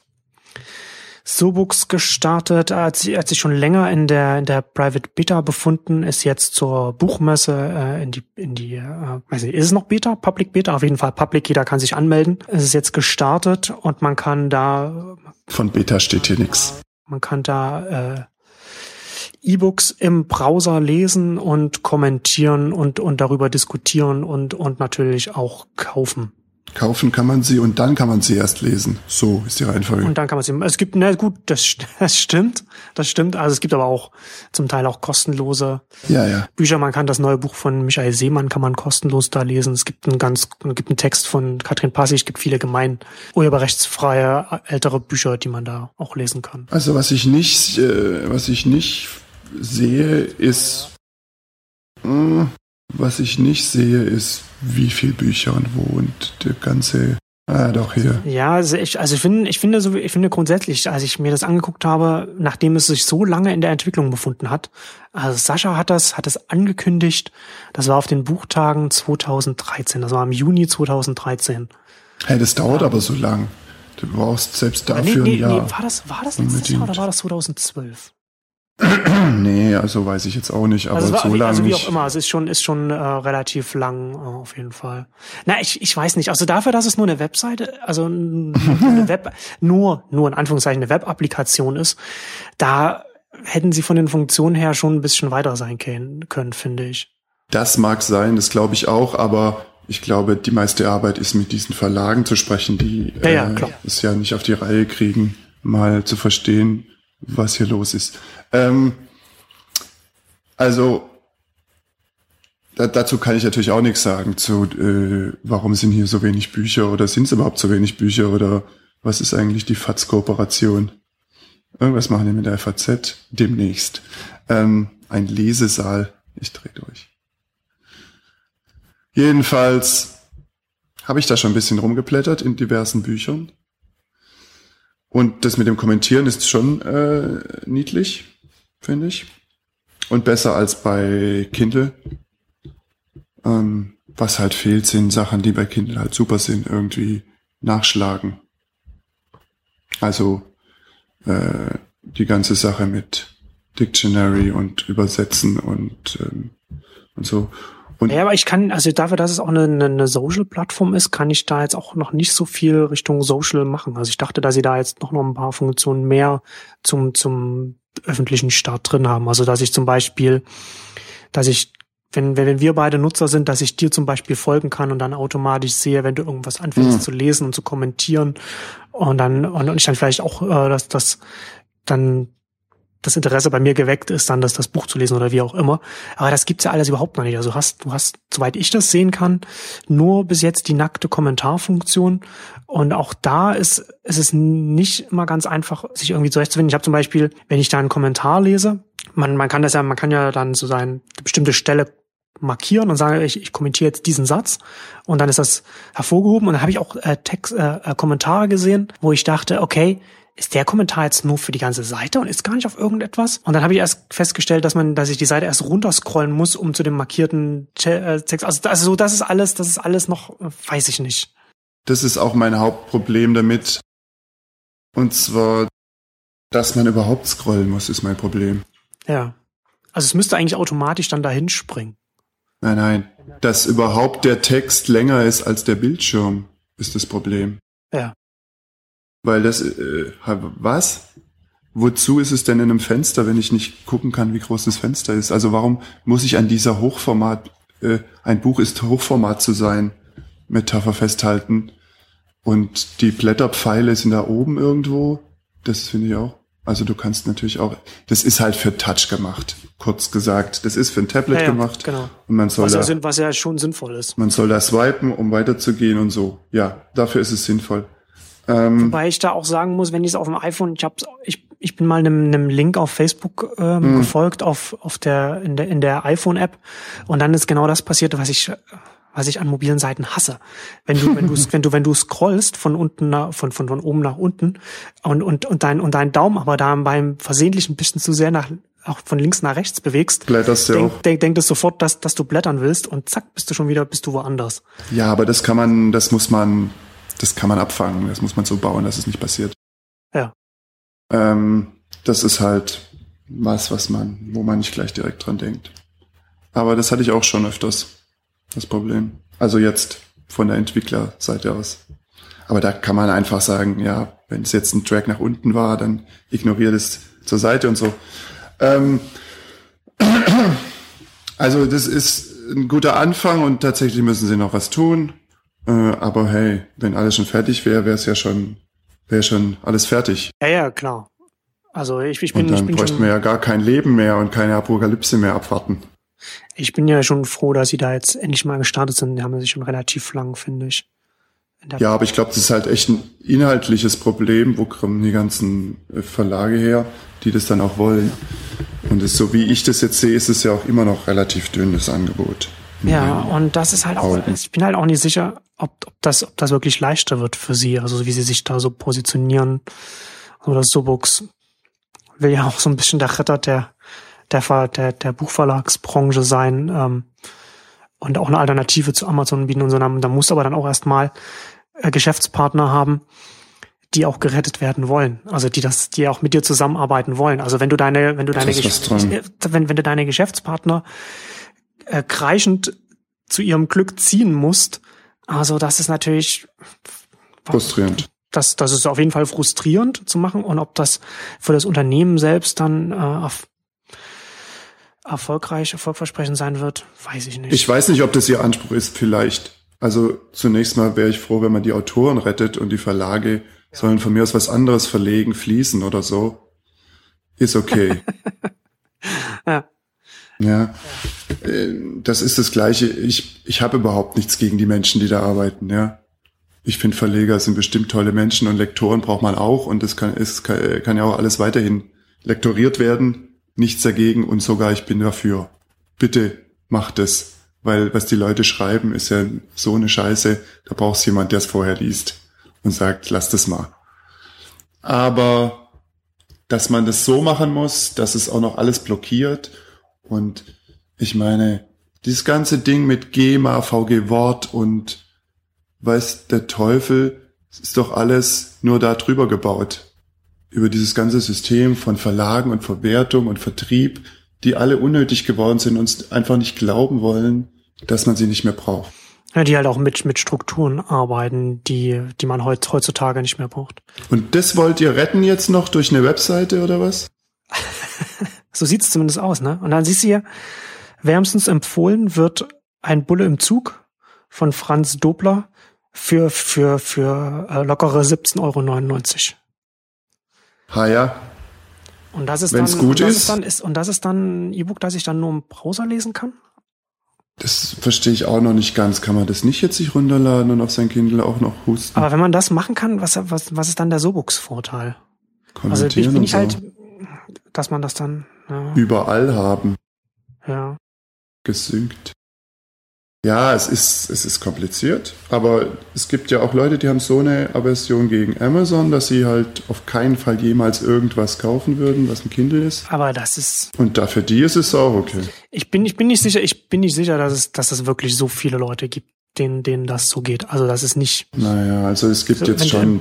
Sobux gestartet, als sie, als sie schon länger in der in der Private Beta befunden, ist jetzt zur Buchmesse äh, in die in die äh, weiß nicht, ist es noch Beta, Public Beta, auf jeden Fall Public, jeder kann sich anmelden. Es ist jetzt gestartet und man kann da von Beta steht hier nichts. Man kann da äh, E-Books im Browser lesen und kommentieren und und darüber diskutieren und und natürlich auch kaufen. Kaufen kann man sie und dann kann man sie erst lesen. So ist die Reihenfolge. Und dann kann man sie. Es gibt, na gut, das, das stimmt. Das stimmt. Also es gibt aber auch zum Teil auch kostenlose ja, ja. Bücher. Man kann das neue Buch von Michael Seemann kann man kostenlos da lesen. Es gibt einen ganz, es gibt einen Text von Katrin Passi. Es gibt viele gemein urheberrechtsfreie ältere Bücher, die man da auch lesen kann. Also was ich nicht, äh, was ich nicht sehe, ist, mh, hm, was ich nicht sehe, ist, wie viel Bücher und wo und der ganze Ah, doch hier. Ja, also ich, also ich finde, ich finde so, ich finde grundsätzlich, als ich mir das angeguckt habe, nachdem es sich so lange in der Entwicklung befunden hat, also Sascha hat das, hat das angekündigt, das war auf den Buchtagen 2013, das war im Juni 2013. Hey, das dauert ja. aber so lang. Du brauchst selbst dafür nee, nee, ein Jahr. Nee, war das, war das letztes Jahr oder war das 2012? nee, also weiß ich jetzt auch nicht, aber also so lange. Also wie auch immer, es ist schon, ist schon äh, relativ lang, äh, auf jeden Fall. Na, ich, ich weiß nicht. Also dafür, dass es nur eine Webseite, also eine Web, nur, nur in Anführungszeichen eine Web-Applikation ist, da hätten sie von den Funktionen her schon ein bisschen weiter sein können, können finde ich. Das mag sein, das glaube ich auch, aber ich glaube, die meiste Arbeit ist mit diesen Verlagen zu sprechen, die ja, ja, äh, es ja nicht auf die Reihe kriegen, mal zu verstehen, was hier los ist. Ähm, also da, dazu kann ich natürlich auch nichts sagen zu, äh, warum sind hier so wenig Bücher oder sind es überhaupt so wenig Bücher oder was ist eigentlich die FATS-Kooperation? Irgendwas machen die mit der FAZ demnächst. Ähm, ein Lesesaal. Ich drehe durch. Jedenfalls habe ich da schon ein bisschen rumgeblättert in diversen Büchern. Und das mit dem Kommentieren ist schon äh, niedlich finde ich. Und besser als bei Kindle. Ähm, was halt fehlt, sind Sachen, die bei Kindle halt super sind, irgendwie nachschlagen. Also äh, die ganze Sache mit Dictionary und Übersetzen und, ähm, und so. Und ja, aber ich kann, also dafür, dass es auch eine, eine Social-Plattform ist, kann ich da jetzt auch noch nicht so viel Richtung Social machen. Also ich dachte, dass sie da jetzt noch, noch ein paar Funktionen mehr zum, zum öffentlichen Start drin haben. Also dass ich zum Beispiel, dass ich wenn, wenn wir beide Nutzer sind, dass ich dir zum Beispiel folgen kann und dann automatisch sehe, wenn du irgendwas anfängst mhm. zu lesen und zu kommentieren und dann und ich dann vielleicht auch, äh, dass das dann das Interesse bei mir geweckt ist, dann das, das Buch zu lesen oder wie auch immer. Aber das gibt's ja alles überhaupt noch nicht. Also hast, du hast, soweit ich das sehen kann, nur bis jetzt die nackte Kommentarfunktion. Und auch da ist, ist es nicht immer ganz einfach, sich irgendwie zurechtzufinden. Ich habe zum Beispiel, wenn ich da einen Kommentar lese, man, man kann das ja, man kann ja dann so sein, bestimmte Stelle markieren und sagen, ich, ich kommentiere jetzt diesen Satz und dann ist das hervorgehoben und dann habe ich auch äh, Text, äh, äh Kommentare gesehen, wo ich dachte, okay, ist der Kommentar jetzt nur für die ganze Seite und ist gar nicht auf irgendetwas? Und dann habe ich erst festgestellt, dass man, dass ich die Seite erst runterscrollen muss, um zu dem markierten äh, Text. Also, also so, das ist alles, das ist alles noch, weiß ich nicht. Das ist auch mein Hauptproblem damit. Und zwar, dass man überhaupt scrollen muss, ist mein Problem. Ja. Also es müsste eigentlich automatisch dann dahin springen. Nein, nein. Dass überhaupt der Text länger ist als der Bildschirm, ist das Problem. Ja. Weil das, äh, was? Wozu ist es denn in einem Fenster, wenn ich nicht gucken kann, wie groß das Fenster ist? Also warum muss ich an dieser Hochformat, äh, ein Buch ist Hochformat zu sein, Metapher festhalten? Und die Blätterpfeile sind da oben irgendwo. Das finde ich auch. Also du kannst natürlich auch, das ist halt für Touch gemacht, kurz gesagt. Das ist für ein Tablet ja, ja, gemacht. Genau. Und man soll was, da, ja, was ja schon sinnvoll ist. Man soll da swipen, um weiterzugehen und so. Ja, dafür ist es sinnvoll. Ähm, Wobei ich da auch sagen muss, wenn ich es auf dem iPhone, ich hab's, ich, ich bin mal einem, einem Link auf Facebook ähm, mhm. gefolgt, auf, auf der, in der, in der iPhone-App. Und dann ist genau das passiert, was ich, was ich an mobilen Seiten hasse. Wenn du, wenn du, wenn du, wenn du scrollst von unten nach, von, von, von oben nach unten und, und, und dein, und dein Daumen aber da beim versehentlich ein bisschen zu sehr nach, auch von links nach rechts bewegst, blätterst du denk, denk, denk das sofort, dass, dass du blättern willst und zack, bist du schon wieder, bist du woanders. Ja, aber das kann man, das muss man, das kann man abfangen. Das muss man so bauen, dass es nicht passiert. Ja. Ähm, das ist halt was, was man, wo man nicht gleich direkt dran denkt. Aber das hatte ich auch schon öfters das Problem. Also jetzt von der Entwicklerseite aus. Aber da kann man einfach sagen, ja, wenn es jetzt ein Track nach unten war, dann ignoriert es zur Seite und so. Ähm, also das ist ein guter Anfang und tatsächlich müssen sie noch was tun. Äh, aber hey, wenn alles schon fertig wäre, wäre es ja schon, wäre schon alles fertig. Ja, ja, klar. Also ich, ich bin, und dann ich bin bräuchten wir ja gar kein Leben mehr und keine Apokalypse mehr abwarten. Ich bin ja schon froh, dass sie da jetzt endlich mal gestartet sind. Die haben sich schon relativ lang, finde ich. Ja, aber ich glaube, das ist halt echt ein inhaltliches Problem. Wo kommen die ganzen äh, Verlage her, die das dann auch wollen? Und das, so wie ich das jetzt sehe, ist es ja auch immer noch relativ dünnes Angebot. Ja, und das ist halt auch, ich bin halt auch nicht sicher, ob, ob, das, ob das wirklich leichter wird für sie, also wie sie sich da so positionieren. Oder Subux will ja auch so ein bisschen der Retter der, der, der, der Buchverlagsbranche sein ähm, und auch eine Alternative zu Amazon bieten und so. Da muss aber dann auch erstmal äh, Geschäftspartner haben, die auch gerettet werden wollen. Also die das, die auch mit dir zusammenarbeiten wollen. Also wenn du deine, wenn du deine, wenn, wenn du deine Geschäftspartner äh, kreischend zu ihrem Glück ziehen musst, also das ist natürlich frustrierend. Das, das ist auf jeden Fall frustrierend zu machen und ob das für das Unternehmen selbst dann äh, erfolgreich, erfolgversprechend sein wird, weiß ich nicht. Ich weiß nicht, ob das Ihr Anspruch ist, vielleicht. Also zunächst mal wäre ich froh, wenn man die Autoren rettet und die Verlage ja. sollen von mir aus was anderes verlegen, fließen oder so. Ist okay. ja. Ja. Äh, das ist das Gleiche. Ich, ich habe überhaupt nichts gegen die Menschen, die da arbeiten, ja. Ich finde, Verleger sind bestimmt tolle Menschen und Lektoren braucht man auch und es kann, es kann, kann ja auch alles weiterhin lektoriert werden nichts dagegen und sogar ich bin dafür. Bitte macht es, weil was die Leute schreiben, ist ja so eine Scheiße, da brauchst jemand, der es vorher liest und sagt, lass das mal. Aber dass man das so machen muss, dass es auch noch alles blockiert und ich meine, dieses ganze Ding mit GEMA, VG Wort und weiß der Teufel, ist doch alles nur da drüber gebaut über dieses ganze System von Verlagen und Verwertung und Vertrieb, die alle unnötig geworden sind und einfach nicht glauben wollen, dass man sie nicht mehr braucht. Ja, die halt auch mit, mit Strukturen arbeiten, die, die man heut, heutzutage nicht mehr braucht. Und das wollt ihr retten jetzt noch durch eine Webseite oder was? so sieht's zumindest aus, ne? Und dann siehst du hier, wärmstens empfohlen wird ein Bulle im Zug von Franz Dobler für, für, für äh, lockere 17,99 Euro. Ha ja. Und das ist Wenn's dann, gut ist. ist dann ist und das ist dann ein E-Book, das ich dann nur im Browser lesen kann? Das verstehe ich auch noch nicht ganz. Kann man das nicht jetzt sich runterladen und auf sein Kindle auch noch husten? Aber wenn man das machen kann, was, was, was ist dann der Sobux-Vorteil? Also bin, bin ich halt, dass man das dann ja. überall haben. Ja. Gesynkt. Ja, es ist, es ist kompliziert, aber es gibt ja auch Leute, die haben so eine Aversion gegen Amazon, dass sie halt auf keinen Fall jemals irgendwas kaufen würden, was ein Kindle ist. Aber das ist. Und da für die ist es auch okay. Ich bin, ich bin nicht sicher, ich bin nicht sicher, dass es, dass es wirklich so viele Leute gibt, denen, denen das so geht. Also das ist nicht. Naja, also es gibt so, jetzt schon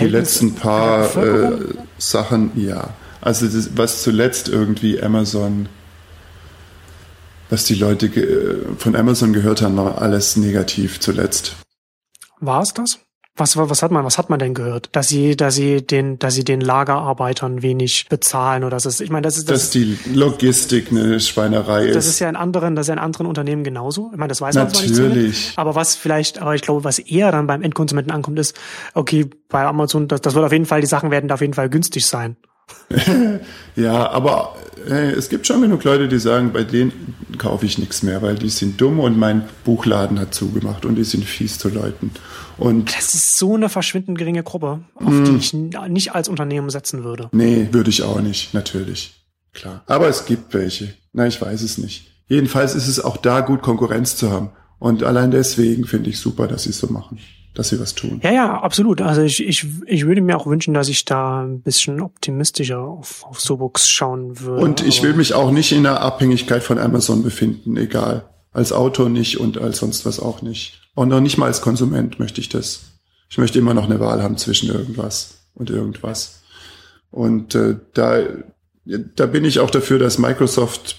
die letzten paar äh, Sachen, ja. Also das, was zuletzt irgendwie Amazon was die Leute von Amazon gehört haben, war alles negativ zuletzt. War es das? Was, was hat man, was hat man denn gehört? Dass sie, dass sie den, dass sie den Lagerarbeitern wenig bezahlen oder ist, ich meine, das ist, das dass die Logistik eine Schweinerei ist. Das ist ja in anderen, das ist ja in anderen Unternehmen genauso. Ich meine, das weiß man Natürlich. zwar nicht. Aber was vielleicht, aber ich glaube, was eher dann beim Endkonsumenten ankommt, ist, okay, bei Amazon, das, das wird auf jeden Fall, die Sachen werden da auf jeden Fall günstig sein. ja, aber hey, es gibt schon genug Leute, die sagen, bei denen kaufe ich nichts mehr, weil die sind dumm und mein Buchladen hat zugemacht und die sind fies zu Leuten. Und das ist so eine verschwindend geringe Gruppe, auf mh. die hm. ich nicht als Unternehmen setzen würde. Nee, würde ich auch nicht, natürlich. Klar. Aber es gibt welche. Na, ich weiß es nicht. Jedenfalls ist es auch da gut, Konkurrenz zu haben. Und allein deswegen finde ich super, dass sie es so machen dass sie was tun. Ja, ja, absolut. Also ich, ich, ich würde mir auch wünschen, dass ich da ein bisschen optimistischer auf, auf Sobooks schauen würde. Und ich will mich auch nicht in der Abhängigkeit von Amazon befinden, egal. Als Autor nicht und als sonst was auch nicht. Und noch nicht mal als Konsument möchte ich das. Ich möchte immer noch eine Wahl haben zwischen irgendwas und irgendwas. Und äh, da, da bin ich auch dafür, dass Microsoft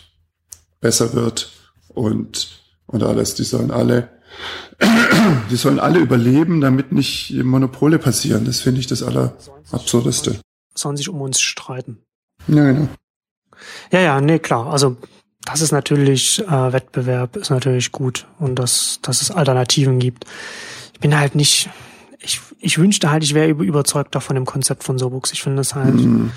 besser wird und, und alles. Die sollen alle die sollen alle überleben, damit nicht Monopole passieren. Das finde ich das Allerabsurdeste. Sollen sich um uns streiten. Ja, genau. Ja, ja, nee, klar. Also das ist natürlich, äh, Wettbewerb ist natürlich gut und dass, dass es Alternativen gibt. Ich bin halt nicht, ich, ich wünschte halt, ich wäre überzeugter von dem Konzept von Sobux. Ich finde es halt, mhm.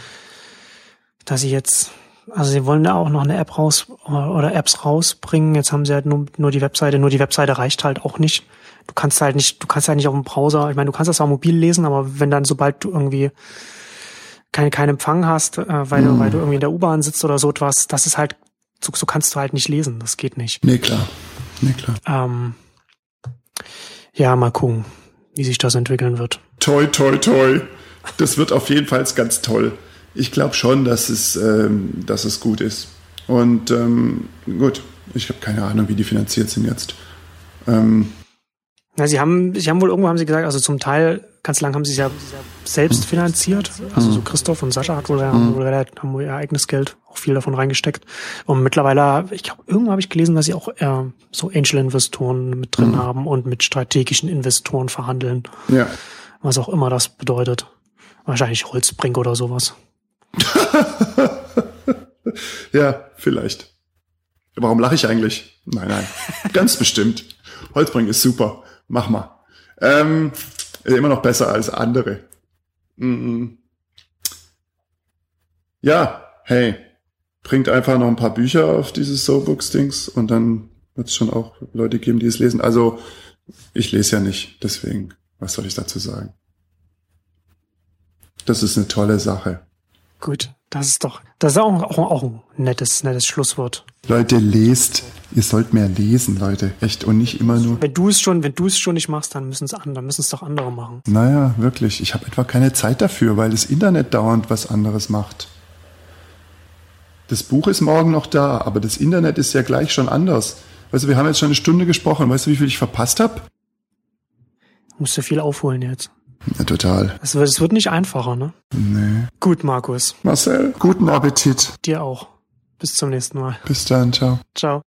dass sie jetzt also sie wollen da auch noch eine App raus oder Apps rausbringen. Jetzt haben sie halt nur, nur die Webseite, nur die Webseite reicht halt auch nicht. Du kannst halt nicht, du kannst halt nicht auf dem Browser, ich meine, du kannst das auch mobil lesen, aber wenn dann, sobald du irgendwie keinen keinen Empfang hast, äh, weil, mhm. du, weil du irgendwie in der U-Bahn sitzt oder so etwas, das ist halt, so, so kannst du halt nicht lesen. Das geht nicht. Nee, klar. Nee, klar. Ähm, ja, mal gucken, wie sich das entwickeln wird. Toi, toi, toi. Das wird auf jeden Fall ganz toll. Ich glaube schon, dass es, ähm, dass es gut ist. Und ähm, gut, ich habe keine Ahnung, wie die finanziert sind jetzt. Ähm, ja, sie haben, sie haben wohl irgendwo haben sie gesagt, also zum Teil, ganz lang haben sie es ja selbst finanziert. Also so Christoph und Sascha hat wohl, haben, wohl, haben wohl ihr eigenes Geld auch viel davon reingesteckt. Und mittlerweile, ich glaube, irgendwo habe ich gelesen, dass sie auch äh, so Angel-Investoren mit drin mhm. haben und mit strategischen Investoren verhandeln. Ja. Was auch immer das bedeutet. Wahrscheinlich Holzbrink oder sowas. ja, vielleicht. Warum lache ich eigentlich? Nein, nein. Ganz bestimmt. Holzbring ist super. Mach mal. Ähm, immer noch besser als andere. Mhm. Ja, hey, bringt einfach noch ein paar Bücher auf dieses SoBooks-Dings und dann wird es schon auch Leute geben, die es lesen. Also ich lese ja nicht, deswegen, was soll ich dazu sagen? Das ist eine tolle Sache. Gut, das ist doch, das ist auch, auch, auch ein nettes, nettes Schlusswort. Leute, lest. Ihr sollt mehr lesen, Leute. Echt. Und nicht immer nur. Wenn du es schon, wenn du es schon nicht machst, dann müssen es andere, müssen es doch andere machen. Naja, wirklich. Ich habe etwa keine Zeit dafür, weil das Internet dauernd was anderes macht. Das Buch ist morgen noch da, aber das Internet ist ja gleich schon anders. Weißt du, wir haben jetzt schon eine Stunde gesprochen. Weißt du, wie viel ich verpasst habe? Musst du viel aufholen jetzt. Ja, total. Es wird, es wird nicht einfacher, ne? Nee. Gut, Markus. Marcel, guten Appetit. Dir auch. Bis zum nächsten Mal. Bis dann, ciao. Ciao.